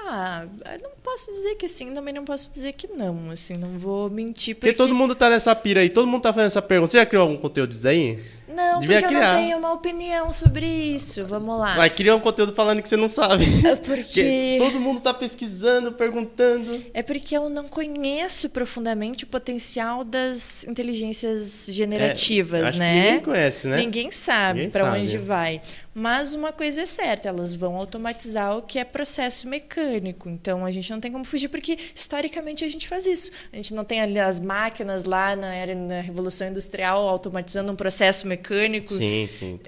Ah, não posso dizer que sim, também não posso dizer que não, assim, não vou mentir. Porque, porque todo mundo tá nessa pira aí, todo mundo tá fazendo essa pergunta. Você já criou algum conteúdo disso daí? Não, Devia porque criar. eu não tenho uma opinião sobre isso. Vamos lá. Vai criar um conteúdo falando que você não sabe. É porque... todo mundo tá pesquisando, perguntando. É porque eu não conheço profundamente o potencial das inteligências generativas, é, né? ninguém conhece, né? Ninguém sabe para onde vai. Mas uma coisa é certa, elas vão automatizar o que é processo mecânico. Então a gente não tem como fugir, porque historicamente a gente faz isso. A gente não tem ali as máquinas lá na, era, na Revolução Industrial automatizando um processo mecânico. Sim, sim.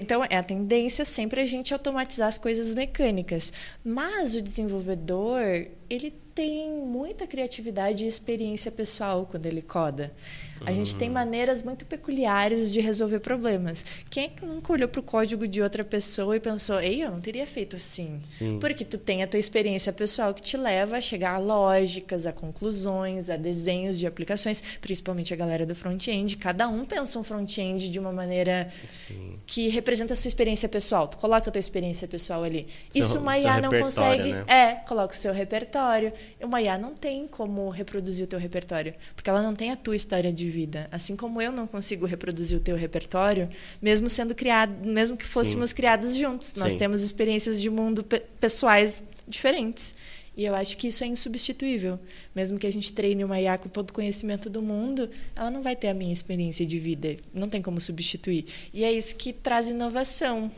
Então é a tendência sempre a gente automatizar as coisas mecânicas. Mas o desenvolvedor, ele tem muita criatividade e experiência pessoal quando ele coda. A gente tem hum. maneiras muito peculiares de resolver problemas. Quem é que nunca olhou para o código de outra pessoa e pensou, ei, eu não teria feito assim? Sim. Porque tu tem a tua experiência pessoal que te leva a chegar a lógicas, a conclusões, a desenhos de aplicações, principalmente a galera do front-end. Cada um pensa um front-end de uma maneira Sim. que representa a sua experiência pessoal. Tu coloca a tua experiência pessoal ali. Seu, Isso uma IA não consegue. Né? É, coloca o seu repertório. Uma IA não tem como reproduzir o teu repertório, porque ela não tem a tua história de de vida. Assim como eu não consigo reproduzir o teu repertório, mesmo sendo criado, mesmo que fôssemos Sim. criados juntos, nós Sim. temos experiências de mundo pe pessoais diferentes. E eu acho que isso é insubstituível. Mesmo que a gente treine uma IA com todo o conhecimento do mundo, ela não vai ter a minha experiência de vida. Não tem como substituir. E é isso que traz inovação.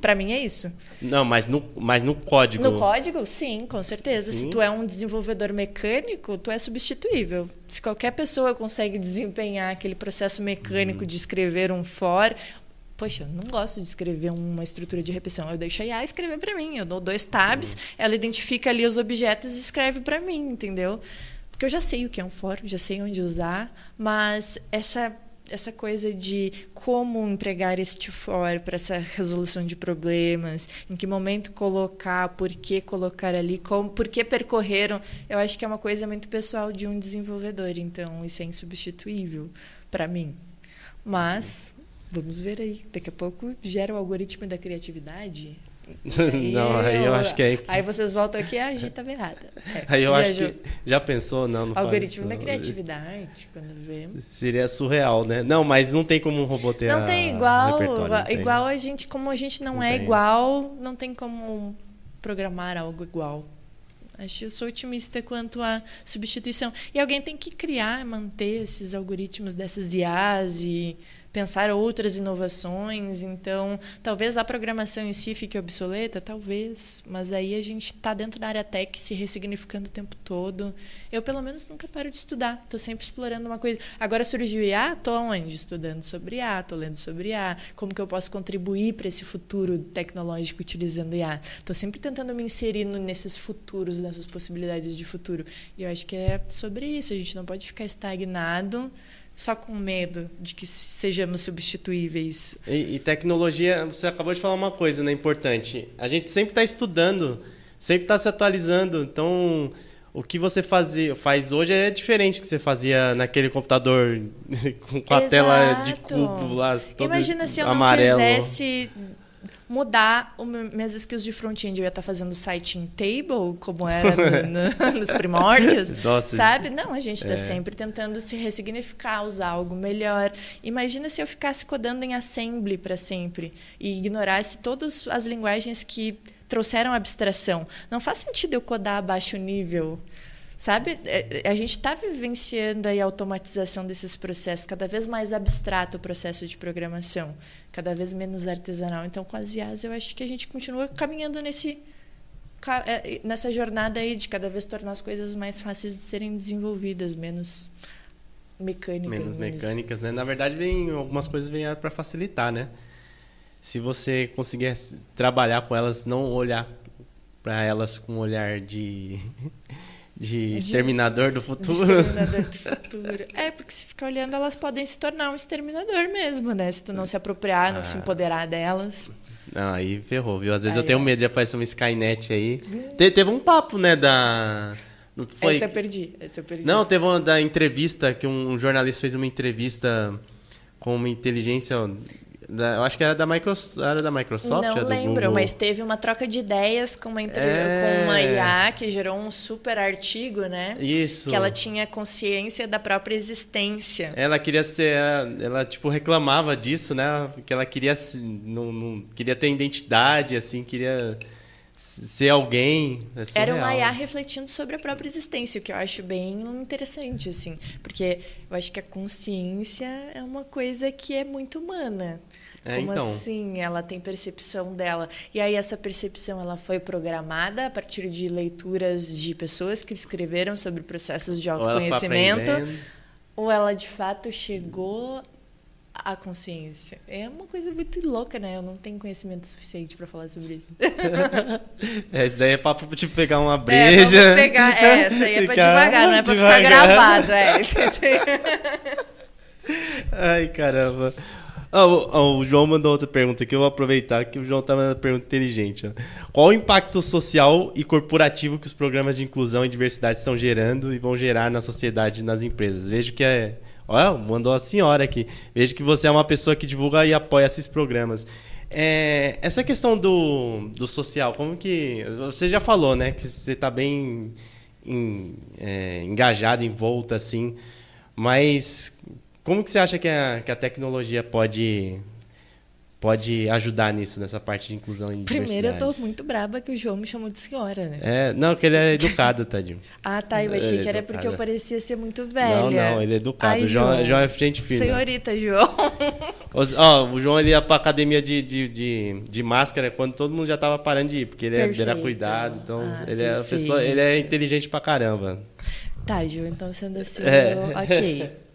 Para mim é isso. Não, mas no, mas no código. No código, sim, com certeza. Sim. Se tu é um desenvolvedor mecânico, tu é substituível. Se qualquer pessoa consegue desempenhar aquele processo mecânico hum. de escrever um for, poxa, eu não gosto de escrever uma estrutura de repetição. Eu deixo a IA escrever para mim. Eu dou dois tabs, hum. ela identifica ali os objetos e escreve para mim, entendeu? Porque eu já sei o que é um for, já sei onde usar, mas essa essa coisa de como empregar este for para essa resolução de problemas, em que momento colocar, por que colocar ali, como, por que percorreram, eu acho que é uma coisa muito pessoal de um desenvolvedor, então isso é insubstituível para mim. Mas vamos ver aí, daqui a pouco gera o algoritmo da criatividade, não, aí eu acho que é. Aí vocês voltam aqui e a Gi estava errada. É, aí eu acho que. Já pensou? Não, não Algoritmo da criatividade, quando vê. Seria surreal, né? Não, mas não tem como um robô ter. Não tem igual. Não igual a gente, como a gente não, não é tem. igual, não tem como programar algo igual. Acho eu sou otimista quanto à substituição. E alguém tem que criar, manter esses algoritmos dessas IAs e pensar outras inovações. Então, talvez a programação em si fique obsoleta, talvez, mas aí a gente está dentro da área tech se ressignificando o tempo todo. Eu, pelo menos, nunca paro de estudar. Estou sempre explorando uma coisa. Agora surgiu IA, estou onde? Estudando sobre IA, estou lendo sobre IA. Como que eu posso contribuir para esse futuro tecnológico utilizando IA? Estou sempre tentando me inserir nesses futuros, nessas possibilidades de futuro. E eu acho que é sobre isso. A gente não pode ficar estagnado só com medo de que sejamos substituíveis. E, e, tecnologia, você acabou de falar uma coisa né, importante. A gente sempre está estudando, sempre está se atualizando. Então, o que você fazia, faz hoje é diferente do que você fazia naquele computador com a Exato. tela de cubo lá. Todo Imagina se eu amarelo. não quisesse mudar o minhas skills de front-end. Eu ia estar fazendo site em table, como era no, no, nos primórdios, Nossa. sabe? Não, a gente está é. sempre tentando se ressignificar, usar algo melhor. Imagina se eu ficasse codando em assembly para sempre e ignorasse todas as linguagens que trouxeram abstração. Não faz sentido eu codar a baixo nível. Sabe, é, a gente está vivenciando a automatização desses processos, cada vez mais abstrato o processo de programação, cada vez menos artesanal. Então, com as IAs, eu acho que a gente continua caminhando nesse, é, nessa jornada aí de cada vez tornar as coisas mais fáceis de serem desenvolvidas, menos mecânicas. Menos, menos. mecânicas, né? Na verdade, vem, algumas coisas vêm para facilitar, né? Se você conseguir trabalhar com elas, não olhar para elas com um olhar de de exterminador do futuro. exterminador do futuro. É, porque se ficar olhando, elas podem se tornar um exterminador mesmo, né? Se tu não se apropriar, não ah. se empoderar delas. Não, aí ferrou, viu? Às vezes aí, eu tenho medo de aparecer uma Skynet aí. Te, teve um papo, né, da... Não foi... Essa eu perdi, essa eu perdi. Não, teve uma da entrevista, que um jornalista fez uma entrevista com uma inteligência da, eu acho que era da, Microsoft, era da Microsoft. Não lembro, mas teve uma troca de ideias com uma, entre... é... com uma IA que gerou um super artigo, né? Isso. Que ela tinha consciência da própria existência. Ela queria ser. Ela, tipo, reclamava disso, né? Que ela queria. Não, não queria ter identidade, assim, queria ser alguém. É Era uma IA refletindo sobre a própria existência, o que eu acho bem interessante, assim. Porque eu acho que a consciência é uma coisa que é muito humana. É, Como então. assim? Ela tem percepção dela. E aí essa percepção ela foi programada a partir de leituras de pessoas que escreveram sobre processos de autoconhecimento. Ou ela, ou ela de fato chegou a consciência. É uma coisa muito louca, né? Eu não tenho conhecimento suficiente para falar sobre isso. é, isso daí é papo tipo pegar uma breja. É, pegar, é, essa aí é pra devagar, não é pra devagar. ficar gravado, é. Ai, caramba. Oh, oh, o João mandou outra pergunta que eu vou aproveitar que o João tá mandando uma pergunta inteligente. Ó. Qual o impacto social e corporativo que os programas de inclusão e diversidade estão gerando e vão gerar na sociedade e nas empresas? Vejo que é Olha, mandou a senhora aqui. Vejo que você é uma pessoa que divulga e apoia esses programas. É, essa questão do, do social, como que. Você já falou, né? Que você está bem em, é, engajado, envolto, assim. Mas como que você acha que a, que a tecnologia pode pode ajudar nisso, nessa parte de inclusão e Primeiro, eu tô muito braba que o João me chamou de senhora, né? É, não, que ele é educado, tadinho. ah, tá, eu achei que era porque eu parecia ser muito velha. Não, não, ele é educado. Ai, o João, João, João é gente fina. Senhorita, João. Ó, o João ele ia pra academia de, de, de, de, máscara quando todo mundo já tava parando de ir, porque ele, é, era cuidado, então ah, ele, é pessoa, ele é inteligente pra caramba. Tá, João, então sendo assim, é. eu, ok.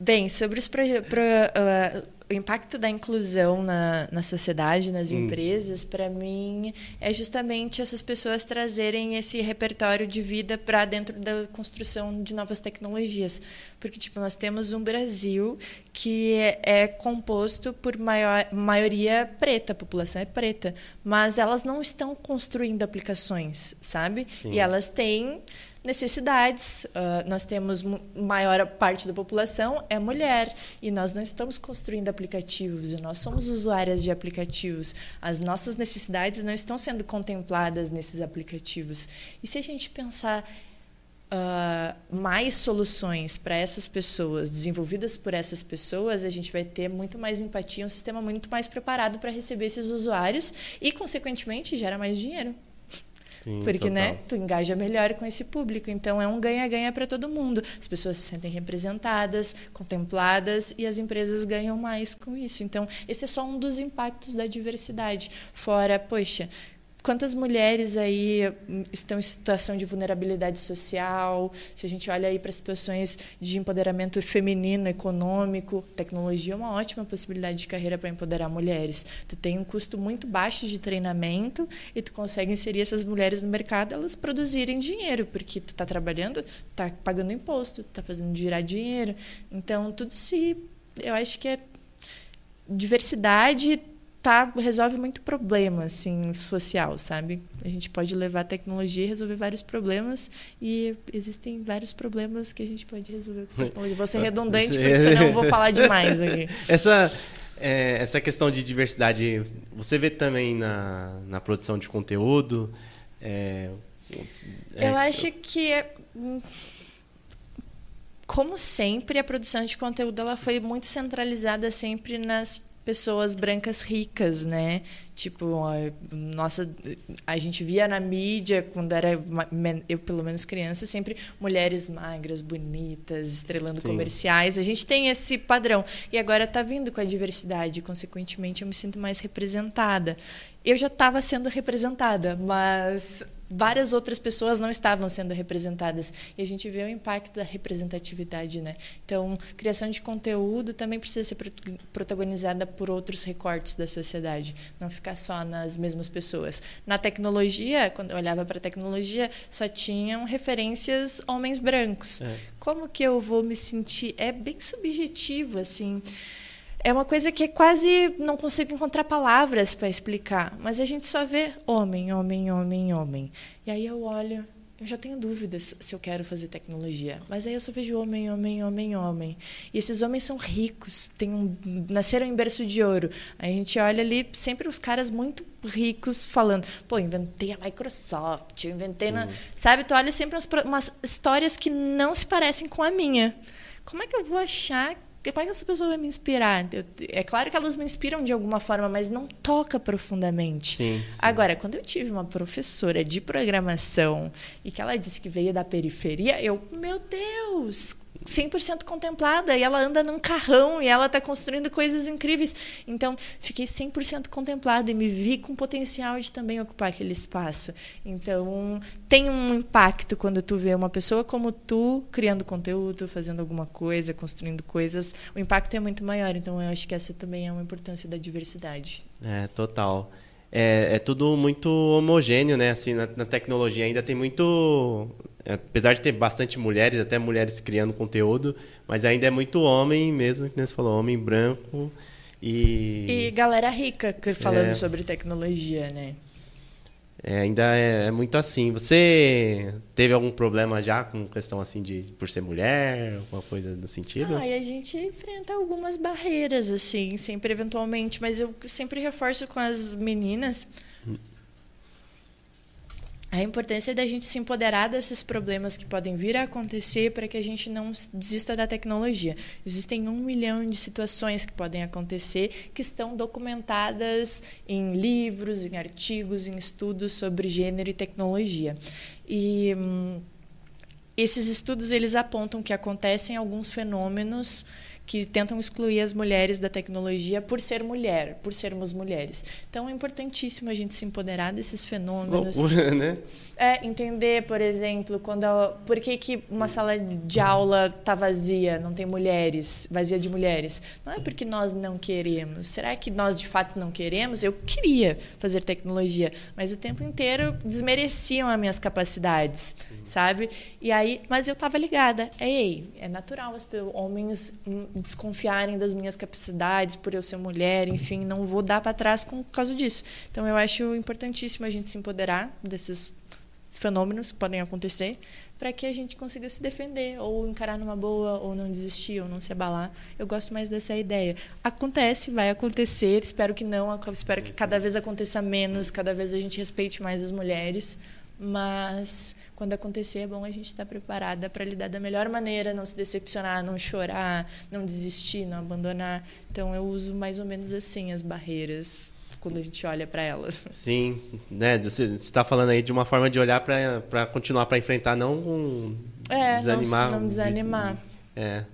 Bem, sobre os projetos. Pro, uh, o impacto da inclusão na, na sociedade, nas hum. empresas, para mim, é justamente essas pessoas trazerem esse repertório de vida para dentro da construção de novas tecnologias. Porque, tipo, nós temos um Brasil que é, é composto por maior, maioria preta, a população é preta, mas elas não estão construindo aplicações, sabe? Sim. E elas têm necessidades. Uh, nós temos maior parte da população é mulher e nós não estamos construindo aplicativos. Nós somos usuárias de aplicativos. As nossas necessidades não estão sendo contempladas nesses aplicativos. E se a gente pensar Uh, mais soluções para essas pessoas, desenvolvidas por essas pessoas, a gente vai ter muito mais empatia, um sistema muito mais preparado para receber esses usuários e, consequentemente, gera mais dinheiro. Sim, porque, né, tu engaja melhor com esse público. Então é um ganha-ganha para todo mundo. As pessoas se sentem representadas, contempladas e as empresas ganham mais com isso. Então, esse é só um dos impactos da diversidade. Fora, poxa, quantas mulheres aí estão em situação de vulnerabilidade social? Se a gente olha aí para situações de empoderamento feminino, econômico, tecnologia é uma ótima possibilidade de carreira para empoderar mulheres. Tu tem um custo muito baixo de treinamento e tu consegue inserir essas mulheres no mercado, elas produzirem dinheiro, porque tu está trabalhando, está pagando imposto, está fazendo girar dinheiro. Então tudo se, eu acho que é diversidade tá, resolve muito problema assim, social, sabe? A gente pode levar a tecnologia e resolver vários problemas e existem vários problemas que a gente pode resolver com tecnologia. Vou ser redundante, porque senão eu vou falar demais aqui. Essa, é, essa questão de diversidade, você vê também na, na produção de conteúdo? É, é, eu acho que é, como sempre, a produção de conteúdo ela foi muito centralizada sempre nas pessoas brancas ricas, né? Tipo, nossa, a gente via na mídia quando era eu pelo menos criança sempre mulheres magras, bonitas, estrelando Sim. comerciais. A gente tem esse padrão e agora está vindo com a diversidade, consequentemente eu me sinto mais representada. Eu já estava sendo representada, mas várias outras pessoas não estavam sendo representadas. E a gente vê o impacto da representatividade, né? Então, criação de conteúdo também precisa ser protagonizada por outros recortes da sociedade, não ficar só nas mesmas pessoas. Na tecnologia, quando eu olhava para a tecnologia, só tinham referências homens brancos. É. Como que eu vou me sentir? É bem subjetivo, assim é uma coisa que é quase não consigo encontrar palavras para explicar, mas a gente só vê homem, homem, homem, homem. E aí eu olho, eu já tenho dúvidas se eu quero fazer tecnologia, mas aí eu só vejo homem, homem, homem, homem. E esses homens são ricos, têm um, nasceram em berço de ouro. Aí a gente olha ali sempre os caras muito ricos falando, pô, inventei a Microsoft, eu inventei na, sabe, tu olha sempre umas, umas histórias que não se parecem com a minha. Como é que eu vou achar como é que essa pessoa vai me inspirar? Eu, é claro que elas me inspiram de alguma forma, mas não toca profundamente. Sim, sim. Agora, quando eu tive uma professora de programação e que ela disse que veio da periferia, eu, meu Deus, 100% contemplada e ela anda num carrão e ela está construindo coisas incríveis. Então, fiquei 100% contemplada e me vi com potencial de também ocupar aquele espaço. Então, tem um impacto quando tu vê uma pessoa como tu criando conteúdo, fazendo alguma coisa, construindo coisas. O impacto é muito maior. Então, eu acho que essa também é uma importância da diversidade. É, total. É, é tudo muito homogêneo, né? Assim, na, na tecnologia ainda tem muito apesar de ter bastante mulheres, até mulheres criando conteúdo, mas ainda é muito homem mesmo, que você falou, homem branco e... E galera rica falando é, sobre tecnologia, né? É, ainda é, é, muito assim. Você teve algum problema já com questão assim de por ser mulher, alguma coisa no sentido? Ah, e a gente enfrenta algumas barreiras assim, sempre eventualmente, mas eu sempre reforço com as meninas a importância da gente se empoderar desses problemas que podem vir a acontecer para que a gente não desista da tecnologia. Existem um milhão de situações que podem acontecer que estão documentadas em livros, em artigos, em estudos sobre gênero e tecnologia. E hum, esses estudos eles apontam que acontecem alguns fenômenos que tentam excluir as mulheres da tecnologia por ser mulher, por sermos mulheres. Então é importantíssimo a gente se empoderar desses fenômenos. Loucura, né? É, entender, por exemplo, quando a, por que, que uma sala de aula está vazia, não tem mulheres, vazia de mulheres. Não é porque nós não queremos. Será que nós de fato não queremos? Eu queria fazer tecnologia, mas o tempo inteiro desmereciam as minhas capacidades, sabe? E aí, mas eu estava ligada. Ei, é natural os homens hum, desconfiarem das minhas capacidades por eu ser mulher, enfim, não vou dar para trás com, por causa disso. Então eu acho importantíssimo a gente se empoderar desses fenômenos que podem acontecer para que a gente consiga se defender ou encarar numa boa ou não desistir ou não se abalar. Eu gosto mais dessa ideia. Acontece, vai acontecer, espero que não, espero que cada vez aconteça menos, cada vez a gente respeite mais as mulheres, mas quando acontecer é bom a gente estar preparada para lidar da melhor maneira, não se decepcionar, não chorar, não desistir, não abandonar. Então eu uso mais ou menos assim as barreiras quando a gente olha para elas. Sim, né? Você está falando aí de uma forma de olhar para continuar para enfrentar, não um é, desanimar. Não, não desanimar. É.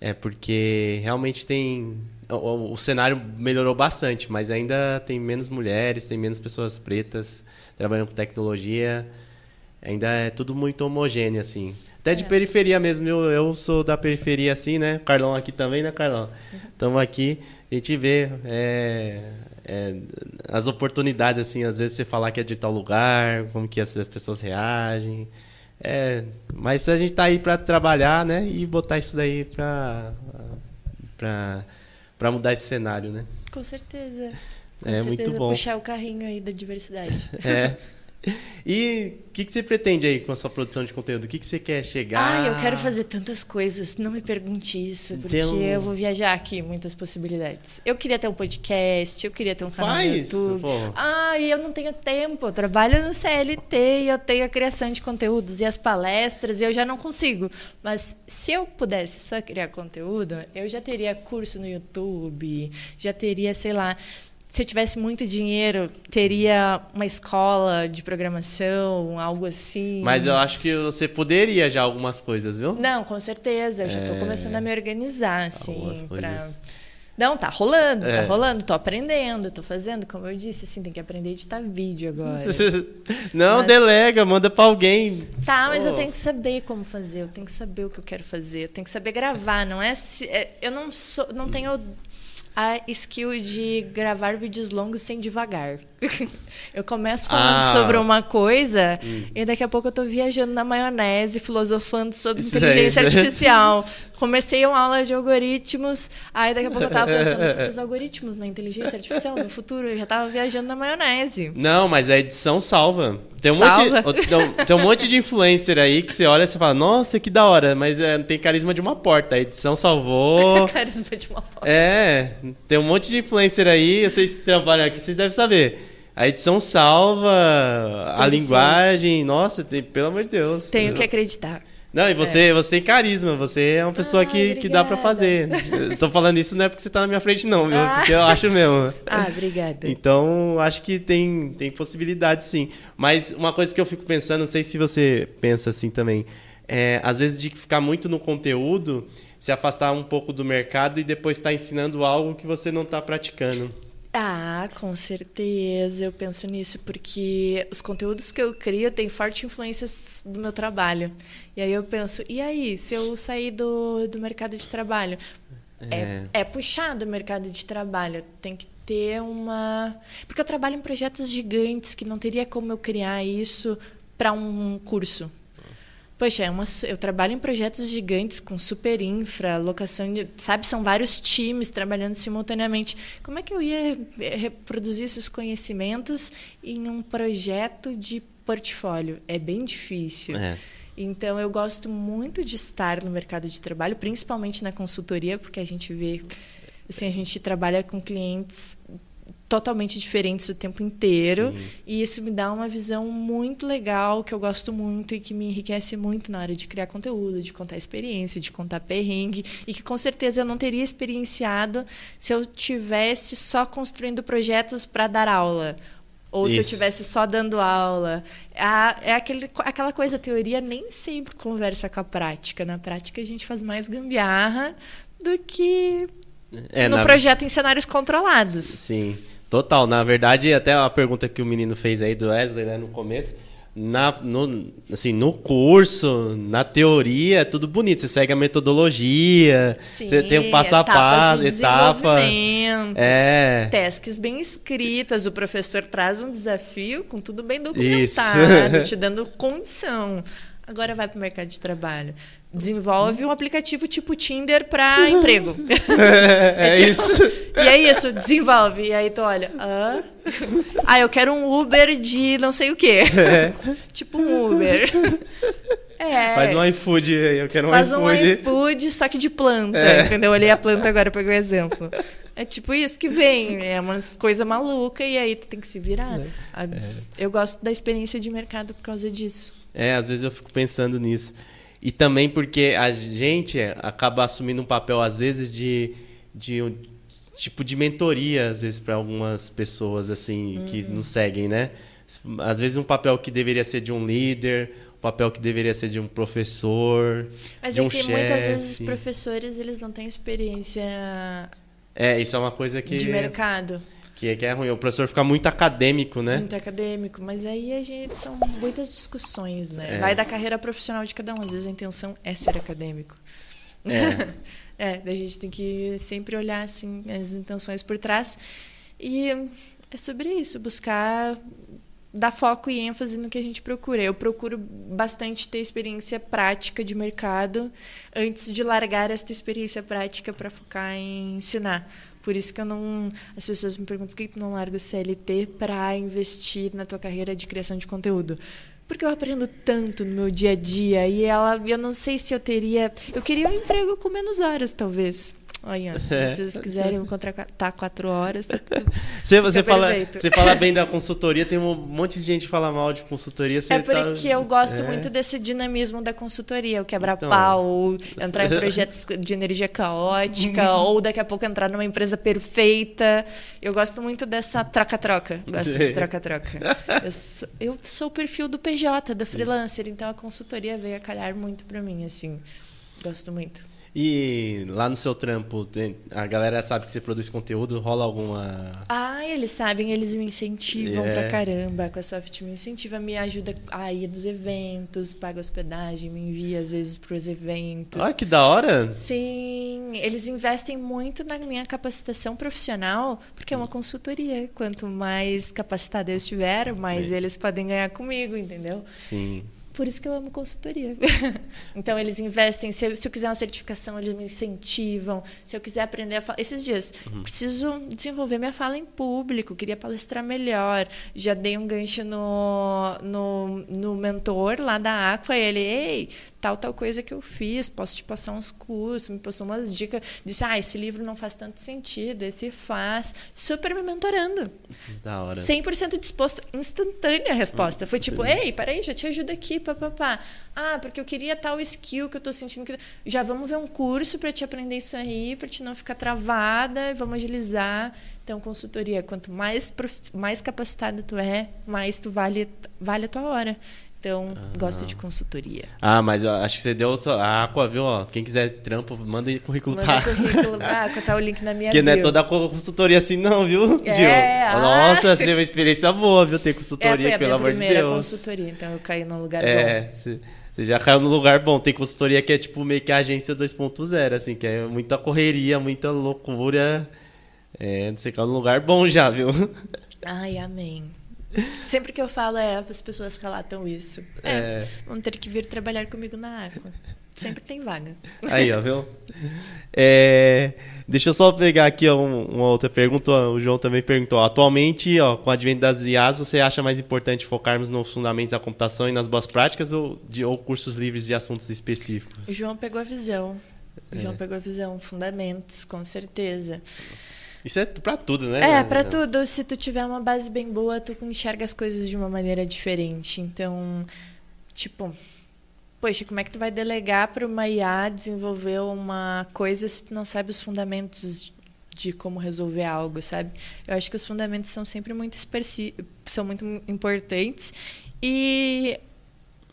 É porque realmente tem. O, o, cenário melhorou bastante, mas ainda tem menos mulheres, tem menos pessoas pretas trabalhando com tecnologia. Ainda é tudo muito homogêneo, assim. Até de é. periferia mesmo. Eu, eu sou da periferia, assim, né? Carlão aqui também, né, Carlão? Estamos uhum. aqui, a gente vê é, é, as oportunidades, assim. Às vezes você falar que é de tal lugar, como que as pessoas reagem. É, mas a gente tá aí para trabalhar, né? E botar isso daí para para mudar esse cenário, né? Com certeza. É muito bom. Puxar o carrinho aí da diversidade. É. E o que, que você pretende aí com a sua produção de conteúdo? O que, que você quer chegar? Ah, eu quero fazer tantas coisas. Não me pergunte isso, porque um... eu vou viajar aqui, muitas possibilidades. Eu queria ter um podcast, eu queria ter um canal Faz, no YouTube. Pô. Ah, e eu não tenho tempo. Eu trabalho no CLT e eu tenho a criação de conteúdos e as palestras e eu já não consigo. Mas se eu pudesse só criar conteúdo, eu já teria curso no YouTube, já teria, sei lá se eu tivesse muito dinheiro, teria uma escola de programação, algo assim. Mas eu acho que você poderia já algumas coisas, viu? Não, com certeza. Eu é... já estou começando a me organizar, assim, para não, tá rolando, tá é. tá rolando, tô aprendendo, tô fazendo, como eu disse, assim, tem que aprender a editar vídeo agora. Não, Mas... delega, manda pra alguém. Tá, mas oh. eu tenho que saber como fazer, eu tenho que saber o que eu quero fazer, eu tenho que saber gravar, não é, se, é eu não sou, não tenho a skill de gravar vídeos longos sem devagar. eu começo falando ah. sobre uma coisa hum. e daqui a pouco eu tô viajando na maionese, filosofando sobre Isso inteligência aí. artificial. Comecei uma aula de algoritmos, aí daqui a pouco eu tava pensando os algoritmos na inteligência artificial no futuro, eu já tava viajando na maionese. Não, mas a edição salva. Tem um, salva. Monte, tem um monte de influencer aí que você olha e você fala, nossa, que da hora, mas é, tem carisma de uma porta. A edição salvou. carisma de uma porta. É, tem um monte de influencer aí, vocês que trabalham aqui, vocês devem saber. A edição salva, a linguagem, nossa, tem, pelo amor de Deus. Tenho que acreditar. Não, e você, é. você tem carisma, você é uma pessoa ah, que, que dá para fazer. Estou falando isso não é porque você está na minha frente, não, viu? Ah. Porque eu acho mesmo. Ah, obrigada. Então, acho que tem, tem possibilidade, sim. Mas uma coisa que eu fico pensando, não sei se você pensa assim também, é, às vezes de ficar muito no conteúdo, se afastar um pouco do mercado e depois estar tá ensinando algo que você não está praticando. Ah, com certeza, eu penso nisso, porque os conteúdos que eu crio têm forte influência do meu trabalho. E aí eu penso, e aí, se eu sair do, do mercado de trabalho? É. é, é puxado o mercado de trabalho, tem que ter uma. Porque eu trabalho em projetos gigantes que não teria como eu criar isso para um curso. Poxa, é uma, eu trabalho em projetos gigantes com super infra, locação de. Sabe, são vários times trabalhando simultaneamente. Como é que eu ia reproduzir esses conhecimentos em um projeto de portfólio? É bem difícil. É. Então, eu gosto muito de estar no mercado de trabalho, principalmente na consultoria, porque a gente vê. Assim, a gente trabalha com clientes totalmente diferentes o tempo inteiro. Sim. E isso me dá uma visão muito legal, que eu gosto muito e que me enriquece muito na hora de criar conteúdo, de contar experiência, de contar perrengue. E que com certeza eu não teria experienciado se eu tivesse só construindo projetos para dar aula. Ou Isso. se eu tivesse só dando aula. É, aquele, aquela coisa, a teoria nem sempre conversa com a prática. Na prática, a gente faz mais gambiarra do que é, no na... projeto em cenários controlados. Sim. Total, na verdade, até a pergunta que o menino fez aí do Wesley, né, no começo, na, no, assim, no curso, na teoria, é tudo bonito. Você segue a metodologia, Sim, você tem um passo a passo, etapa. É. Tasks bem escritas, o professor traz um desafio com tudo bem documentado, Isso. te dando condição. Agora vai para o mercado de trabalho desenvolve um aplicativo tipo Tinder para emprego. É, é, é tipo, isso. E é isso, desenvolve. E aí tu olha, ah, ah eu quero um Uber de não sei o quê. É. tipo um Uber. É. Faz um iFood aí, eu quero um Faz iFood. Faz um iFood, só que de planta, é. entendeu? Eu olhei a planta agora, peguei o um exemplo. É tipo isso que vem, é uma coisa maluca e aí tu tem que se virar. É. Eu gosto da experiência de mercado por causa disso. É, às vezes eu fico pensando nisso. E também porque a gente acaba assumindo um papel, às vezes, de, de tipo de mentoria, às vezes, para algumas pessoas, assim, que Uhum. nos seguem, né? Às vezes um papel que deveria ser de um líder, um papel que deveria ser de um professor, Mas de é um que muitas vezes os chefe. professores eles não têm experiência É, isso é uma coisa que, de mercado, que, é, que é ruim. O professor fica muito acadêmico, né? muito acadêmico, mas aí a gente são muitas discussões, né? É. Vai da carreira profissional de cada um. Às vezes a intenção é ser acadêmico. É. É, a gente tem que sempre olhar assim as intenções por trás e é sobre isso, buscar dar foco e ênfase no que a gente procura. Eu procuro bastante ter experiência prática de mercado antes de largar esta experiência prática para focar em ensinar. Por isso que eu não. As pessoas me perguntam por que tu não larga o CLT para investir na tua carreira de criação de conteúdo. Porque eu aprendo tanto no meu dia a dia e ela, eu não sei se eu teria. Eu queria um emprego com menos horas, talvez. Olha, se É. vocês quiserem me contratar quatro horas, tá tudo. Você, você, fala, você fala bem da consultoria, tem um monte de gente que fala mal de consultoria. É tá- porque eu gosto é. muito desse dinamismo da consultoria, o quebrar Então. entrar em projetos de energia caótica, ou daqui a pouco entrar numa empresa perfeita. Eu gosto muito dessa troca-troca. Gosto Sim. de troca-troca. Eu, sou- eu sou o perfil do PJ, da freelancer, então a consultoria veio a calhar muito pra mim, assim. Gosto muito. E lá no seu trampo, tem- a galera sabe que você produz conteúdo, rola alguma. Ah, eles sabem, eles me incentivam É. pra caramba. A Soft me incentiva, me ajuda a ir dos eventos, paga hospedagem, me envia às vezes pros eventos. Olha que da hora! Sim, eles investem muito na minha capacitação profissional, porque é uma consultoria. Quanto mais capacitada eu estiver, mais Sim. eles podem ganhar comigo, entendeu? Sim. Por isso que eu amo consultoria. então, eles investem. Se eu, se eu quiser uma certificação, eles me incentivam. Se eu quiser aprender a falar. Esses dias, preciso desenvolver minha fala em público, queria palestrar melhor. Já dei um gancho no, no, no mentor lá da Aqua. E ele, ei, tal, tal coisa que eu fiz, posso te passar uns cursos, me passou umas dicas. Disse, ah, esse livro não faz tanto sentido, esse faz. Super me mentorando. Da hora. 100% disposto, instantânea a resposta. Foi tipo, Entendi. ei, peraí, já te ajudo aqui, papapá. Ah, porque eu queria tal skill que eu tô sentindo que. Já vamos ver um curso para te aprender isso aí, para te não ficar travada, vamos agilizar. Então, consultoria, quanto mais, prof- mais capacitada tu é, mais tu vale, vale a tua hora. Então, gosto de consultoria. Ah, mas eu acho que você deu a Aqua, viu? Ó, quem quiser trampo, manda aí currículo Manda pra currículo, ah, tá o link na minha Porque não é toda consultoria assim, não, viu, É, Gil? ah. Nossa, você teve uma experiência boa, viu? Ter É, consultoria, foi a pelo amor de primeira Deus. consultoria, então eu caí num lugar bom. É, você você já caiu no lugar bom. Tem consultoria que é tipo meio que a agência 2.0, assim, que é muita correria, muita loucura. É, você caiu no lugar bom já, viu? Ai, amém. Sempre que eu falo é as pessoas relatam isso. É, É. vão ter que vir trabalhar comigo na Aqua. Sempre tem vaga. Aí, ó, viu? É, deixa eu só pegar aqui ó, um- uma outra pergunta. O João também perguntou. Atualmente, ó, com o advento das IAs, você acha mais importante focarmos nos fundamentos da computação e nas boas práticas ou, de, ou cursos livres de assuntos específicos? O João pegou a visão. O João É. pegou a visão, fundamentos, com certeza. Isso é pra tudo, né? É, pra tudo. Se tu tiver uma base bem boa, tu enxerga as coisas de uma maneira diferente. Então, tipo, poxa, como é que tu vai delegar para uma IA desenvolver uma coisa se tu não sabe os fundamentos de como resolver algo, sabe? Eu acho que os fundamentos são sempre muito são muito importantes e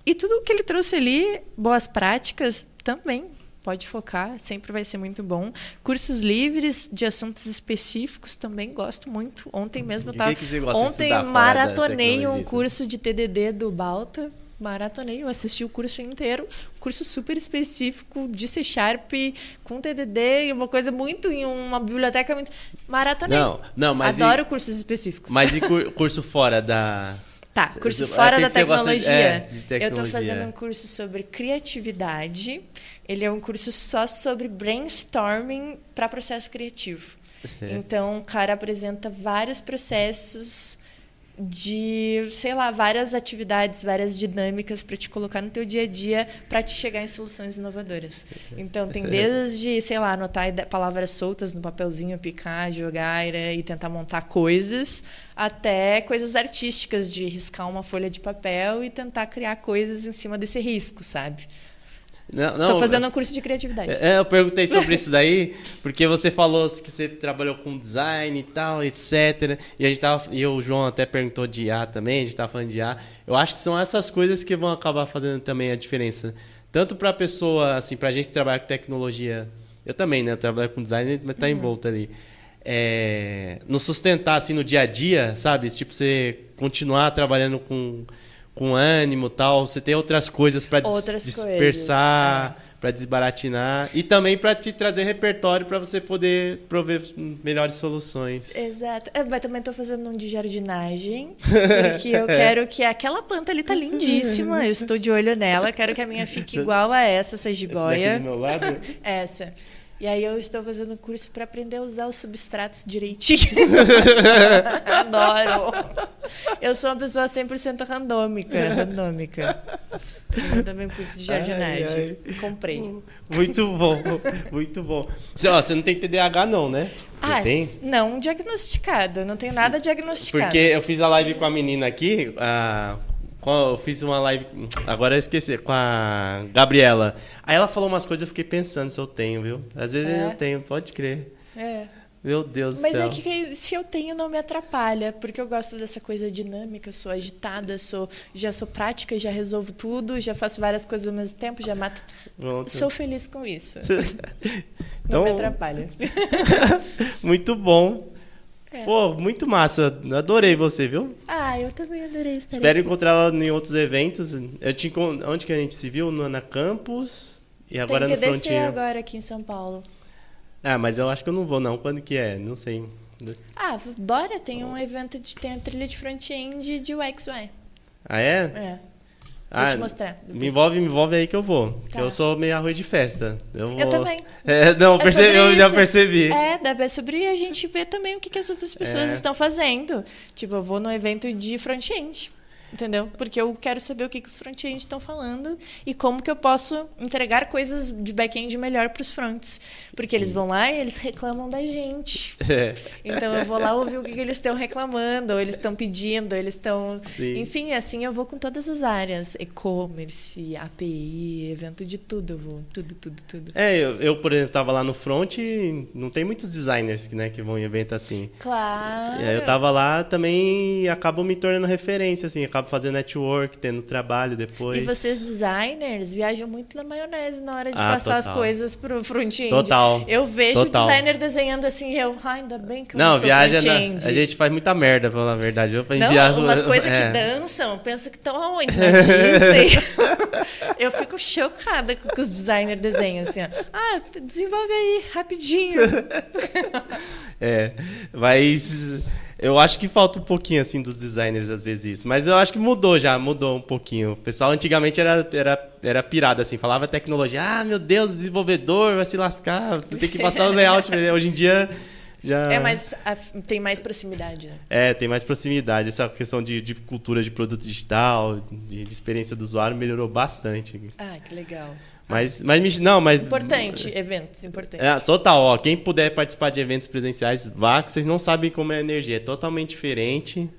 e tudo o que ele trouxe ali, boas práticas também pode focar, sempre vai ser muito bom. Cursos livres de assuntos específicos também gosto muito. Ontem mesmo eu E tava Ontem maratonei um curso de TDD do Balta. Maratonei, eu assisti o curso inteiro. Curso super específico de C Sharp com TDD, uma coisa muito em uma biblioteca muito. Maratonei. Não, não, mas Adoro e, cursos específicos. mas e cur- curso fora da. Tá, curso É, fora tem da tecnologia. é, de Eu tecnologia, fazendo é. um curso sobre criatividade. Ele é um curso só sobre brainstorming para processo criativo. É. Então, o cara apresenta vários processos de, sei lá, várias atividades, várias dinâmicas para te colocar no teu dia a dia para te chegar em soluções inovadoras. Então, tem desde, sei lá, anotar palavras soltas no papelzinho, picar, jogar e tentar montar coisas, até coisas artísticas de riscar uma folha de papel e tentar criar coisas em cima desse risco, sabe? Não, não, Tô fazendo um curso de criatividade. É, eu perguntei sobre isso daí, porque você falou que você trabalhou com design e tal, etc. E a gente tava, e o João até perguntou de IA também, a gente tava falando de IA. Eu acho que são essas coisas que vão acabar fazendo também a diferença. Tanto para a pessoa, assim, pra gente que trabalha com tecnologia, eu também, né, eu trabalho com design, mas tá uhum. envolto ali. É, no sustentar assim no dia a dia, sabe? Tipo você continuar trabalhando com com ânimo tal, você tem outras coisas para dispersar, é. para desbaratinar e também para te trazer repertório para você poder prover melhores soluções. Exato. Eu é, também estou fazendo um de jardinagem, porque eu quero que aquela planta ali tá lindíssima, eu estou de olho nela, quero que a minha fique igual a essa, essa jiboia. Essa do meu lado? essa. E aí eu estou fazendo curso para aprender a usar os substratos direitinho. Adoro. Eu sou uma pessoa 100% randômica, randômica. Eu também curso de jardinagem. Ai, ai. Comprei. Muito bom, muito bom. Você, ó, você não tem TDAH não, né? ah, tem? não diagnosticado. Não tenho nada diagnosticado. Porque eu fiz a live com a menina aqui, a eu fiz uma live, agora eu esqueci, com a Gabriela. Aí ela falou umas coisas, eu fiquei pensando se eu tenho, viu? Às vezes é. eu tenho, pode crer. É. Meu Deus Mas do céu. Mas é que se eu tenho, não me atrapalha, porque eu gosto dessa coisa dinâmica, sou agitada, sou, já sou prática, já resolvo tudo, já faço várias coisas ao mesmo tempo, já mato. Pronto. Sou feliz com isso. então, não me atrapalha. muito bom. É. Pô, muito massa. Adorei você, viu? Ah, eu também adorei estar Espero encontrá-la em outros eventos. Eu te Onde que a gente se viu? No, na Campus e agora Tem no Frontier. agora aqui em São Paulo. Ah, mas eu acho que eu não vou não. Quando que é? Não sei. Ah, bora. Tem um evento de... Tem a trilha de front-end de UX/UI. Ah, é? É. Vou ah, te mostrar. Me envolve, me envolve aí que eu vou. Tá. eu sou meio arroz de festa. Eu, vou... eu também. É, não, é percebi, eu já percebi. É, é sobre a gente ver também o que, que as outras pessoas é. estão fazendo. Tipo, eu vou no evento de front-end entendeu? Porque eu quero saber o que, que os front-end estão falando e como que eu posso entregar coisas de back-end melhor para os fronts. Porque eles vão lá e eles reclamam da gente. É. Então eu vou lá ouvir o que, que eles estão reclamando, ou eles estão pedindo, ou eles estão. Enfim, assim eu vou com todas as áreas: e-commerce, API, evento de tudo, eu vou. Tudo, tudo, tudo. É, eu, eu por exemplo, estava lá no front e não tem muitos designers né, que vão em evento assim. Claro. E aí eu estava lá também e acabo me tornando referência, assim, acabo fazendo network, tendo trabalho depois. E vocês designers viajam muito na maionese na hora de ah, passar total. as coisas pro front-end. Total. Eu vejo total. o designer desenhando assim, eu, ah, ainda bem que eu não, não sou viaja na, A gente faz muita merda, pra falar a verdade. Eu não, viajo, umas coisas é. que dançam, pensa que estão aonde? Na Disney. eu fico chocada com que os designers desenham assim, ó. Ah, desenvolve aí, rapidinho. é, mas eu acho que falta um pouquinho, assim, dos designers, às vezes, isso. Mas eu acho que mudou já, mudou um pouquinho. O pessoal antigamente era, era, era pirado, assim, falava tecnologia. Ah, meu Deus, desenvolvedor vai se lascar, tem que passar o layout. Hoje em dia já... É, mas tem mais proximidade, né? É, tem mais proximidade. Essa questão de, de cultura de produto digital, de, de experiência do usuário, melhorou bastante. Ah, que legal. Mas, mas não, mas importante, eventos importantes. É, total, ó, quem puder participar de eventos presenciais, vá, que vocês não sabem como é a energia, é totalmente diferente.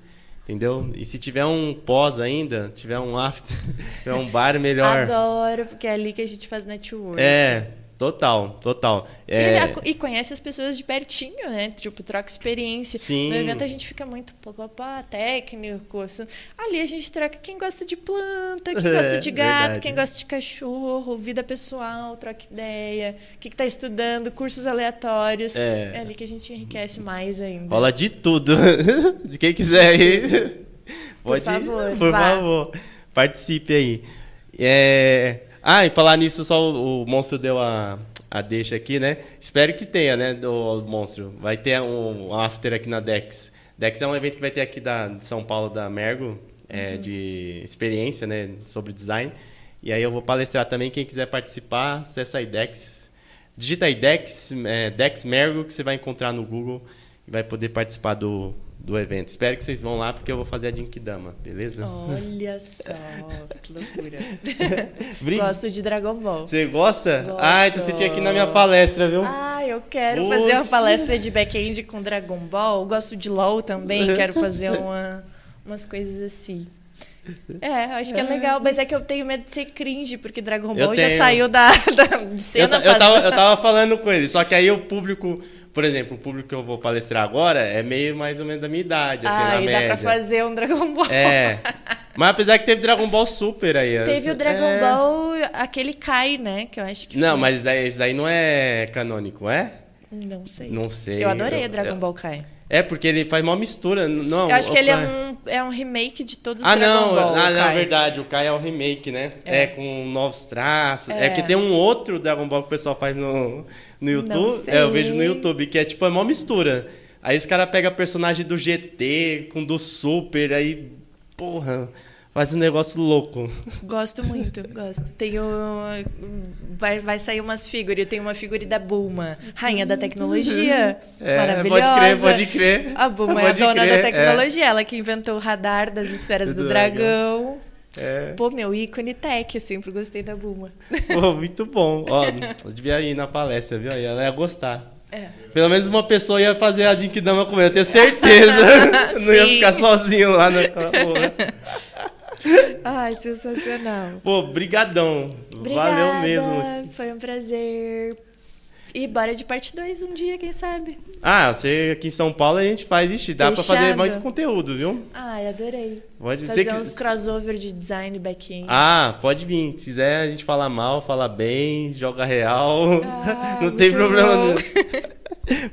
Entendeu? E se tiver um pós ainda, tiver um after, tiver um bar melhor. Adoro, porque é ali que a gente faz network. É, Total, total. É... E, e, conhece as pessoas de pertinho, né? Tipo, troca experiência. Sim. No evento a gente fica muito papapá, técnico. Assim. Ali a gente troca quem gosta de planta, quem gosta é, de gato, verdade. quem gosta de cachorro, vida pessoal, troca ideia, o que está estudando, cursos aleatórios. É. é ali que a gente enriquece mais ainda. Rola de tudo. de quem quiser aí. Pode por favor, ir, por vá. favor. Participe aí. É. Ah, e falar nisso, só o, o monstro deu a, a deixa aqui, né? Espero que tenha, né, do monstro. Vai ter um, um after aqui na Dex. Dex é um evento que vai ter aqui da, de São Paulo, da Mergo, é, uhum. de experiência, né, sobre design. E aí eu vou palestrar também. Quem quiser participar, acessa aí Dex. Digita aí Dex, é, Dex Mergo, que você vai encontrar no Google e vai poder participar do, do evento. Espero que vocês vão lá porque eu vou fazer a Jinkidama, beleza? Olha só, que loucura. Gosto de Dragon Ball. Você gosta? Gosto. Ah, então você tinha aqui na minha palestra, viu? Ah, eu quero fazer uma palestra de back-end com Dragon Ball. Gosto de LoL também, quero fazer uma, umas coisas assim. É, acho que é legal, mas é que eu tenho medo de ser cringe, porque Dragon Eu Ball já saiu da, da de Eu, cena eu, faz- tava, eu tava falando com ele, só que aí o público, por exemplo, o público que eu vou palestrar agora é meio mais ou menos da minha idade, assim, Ah, na e dá média. pra fazer um Dragon Ball. É. Mas apesar que teve Dragon Ball Super aí. Teve o Dragon é... Ball, aquele Kai, né? Que eu acho que. Não, foi. mas esse daí, não é canônico, é? Não sei. Não sei. Eu adorei Eu- Dragon Ball Kai. É, porque ele faz uma mistura. Não, Eu acho que ele é um, é um remake de todos os Ah, Dragon não, Ball. ah, o na Kai. verdade, o Kai é o remake, né? É, É. com novos traços. É. É. que tem um outro Dragon Ball que o pessoal faz no, no YouTube. É, eu vejo no YouTube, que é tipo é uma mistura. Aí os caras pegam personagem do GT com do Super, aí, porra, faz um negócio louco. Gosto muito, gosto. Tenho. Vai, vai sair umas figuras. Eu tenho uma figura da Bulma, rainha da tecnologia. É, maravilhosa. pode crer, pode crer. A Bulma é a Pode dona crer, da tecnologia, ela que inventou o radar das esferas do, Do dragão. É. Pô, meu ícone tech, eu sempre gostei da Bulma. Pô, muito bom. Ó, eu devia ir na palestra, viu? Aí Ela ia gostar. É. Pelo menos uma pessoa ia fazer a Jinkidama com ele, eu tenho certeza. Não ia ficar sozinho lá naquela porra. Ai, sensacional. Pô, brigadão. Obrigada. Valeu mesmo. Foi um prazer. E bora de parte 2 um dia, quem sabe? Ah, você aqui em São Paulo a gente faz, ixi, dá pra fazer Fechado. muito conteúdo, viu? Ai, adorei. Pode Fazer que. uns crossover de design back-end. Ah, pode vir. Se quiser, a gente fala mal, fala bem, joga real. Ah, Não tem problema bom.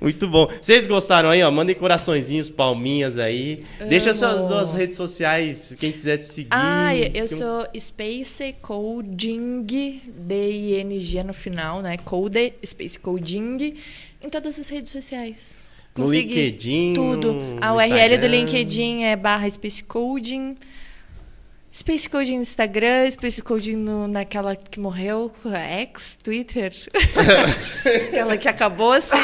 Muito bom. Vocês gostaram aí, ó? Mandem coraçõezinhos, palminhas aí. Deixa suas Amo. duas redes sociais, quem quiser te seguir. Ah, eu Tem- sou Space Coding, D-I-N-G no final, né? Code, Space Coding, em todas as redes sociais. No Consegui LinkedIn, Tudo. A URL do Instagram. LinkedIn é barra Space Coding. Space Coding no Instagram, Space Coding no, naquela que morreu, ex, Twitter. aquela que acabou-se.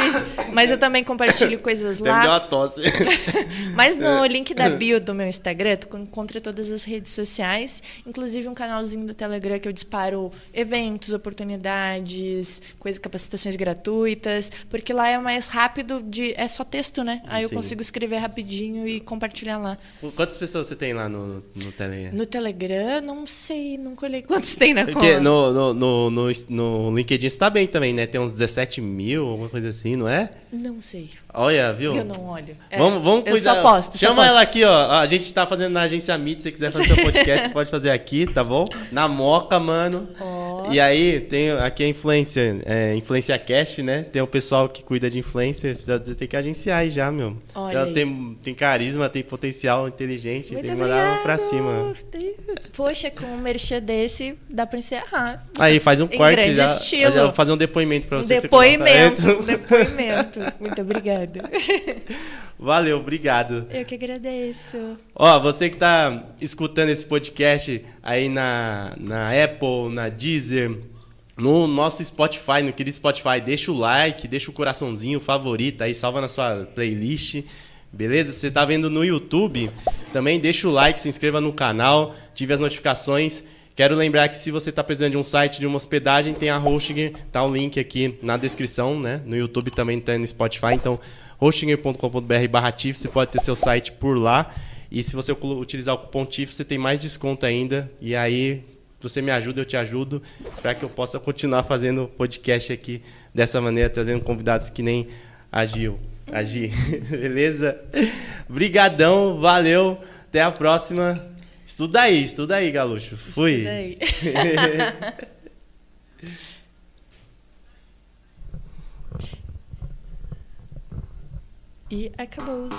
Mas eu também compartilho coisas Deve lá. dar uma tosse. Mas no link da bio do meu Instagram, tu encontra todas as redes sociais, inclusive um canalzinho do Telegram que eu disparo eventos, oportunidades, coisas, capacitações gratuitas, porque lá é mais rápido de é só texto, né? Aí eu Sim. consigo escrever rapidinho e compartilhar lá. Quantas pessoas você tem lá no, no Telegram? No Telegram, não sei, não olhei quantos tem na Porque conta. no, no, no, no, no LinkedIn você tá bem também, né? Tem uns 17 mil, alguma coisa assim, não é? Não sei. Olha, viu? Eu não olho. É, Vamos, vamos eu cuidar. só posto, só Chama posto. ela aqui, ó. A gente tá fazendo na agência Meet, se você quiser fazer seu podcast, pode fazer aqui, tá bom? Na Moca, mano. E aí, tem aqui a influencer, é, Influencia Cast, né? Tem o pessoal que cuida de influencers, você tem que agenciar aí já, meu. Olha Ela aí. tem, tem carisma, tem potencial, inteligente, Muito tem que mandar obrigada. pra cima. Poxa, com um merchan desse, dá pra encerrar. Aí, faz um Em corte já. estilo. já vou fazer um depoimento pra você. você depoimento, um depoimento. Muito obrigada. Valeu, obrigado. Eu que agradeço. Ó, você que tá escutando esse podcast aí na, na Apple, na Deezer, no nosso Spotify, no querido Spotify, deixa o like, deixa o coraçãozinho, o favorito aí, salva na sua playlist. Beleza? Você tá vendo no YouTube, também deixa o like, se inscreva no canal, ative as notificações. Quero lembrar que se você está precisando de um site, de uma hospedagem, tem a Hostinger, tá o link aqui na descrição, né? No YouTube também tem no Spotify, então hostinger.com.br barra você pode ter seu site por lá. E se você utilizar o cupom TIF, você tem mais desconto ainda. E aí, você me ajuda, eu te ajudo, para que eu possa continuar fazendo podcast aqui dessa maneira, trazendo convidados que nem a Gil. A Gi, beleza? Brigadão, valeu, até a próxima. Estuda aí, estuda aí, Galuxo. Fui. Estuda aí. e acabou.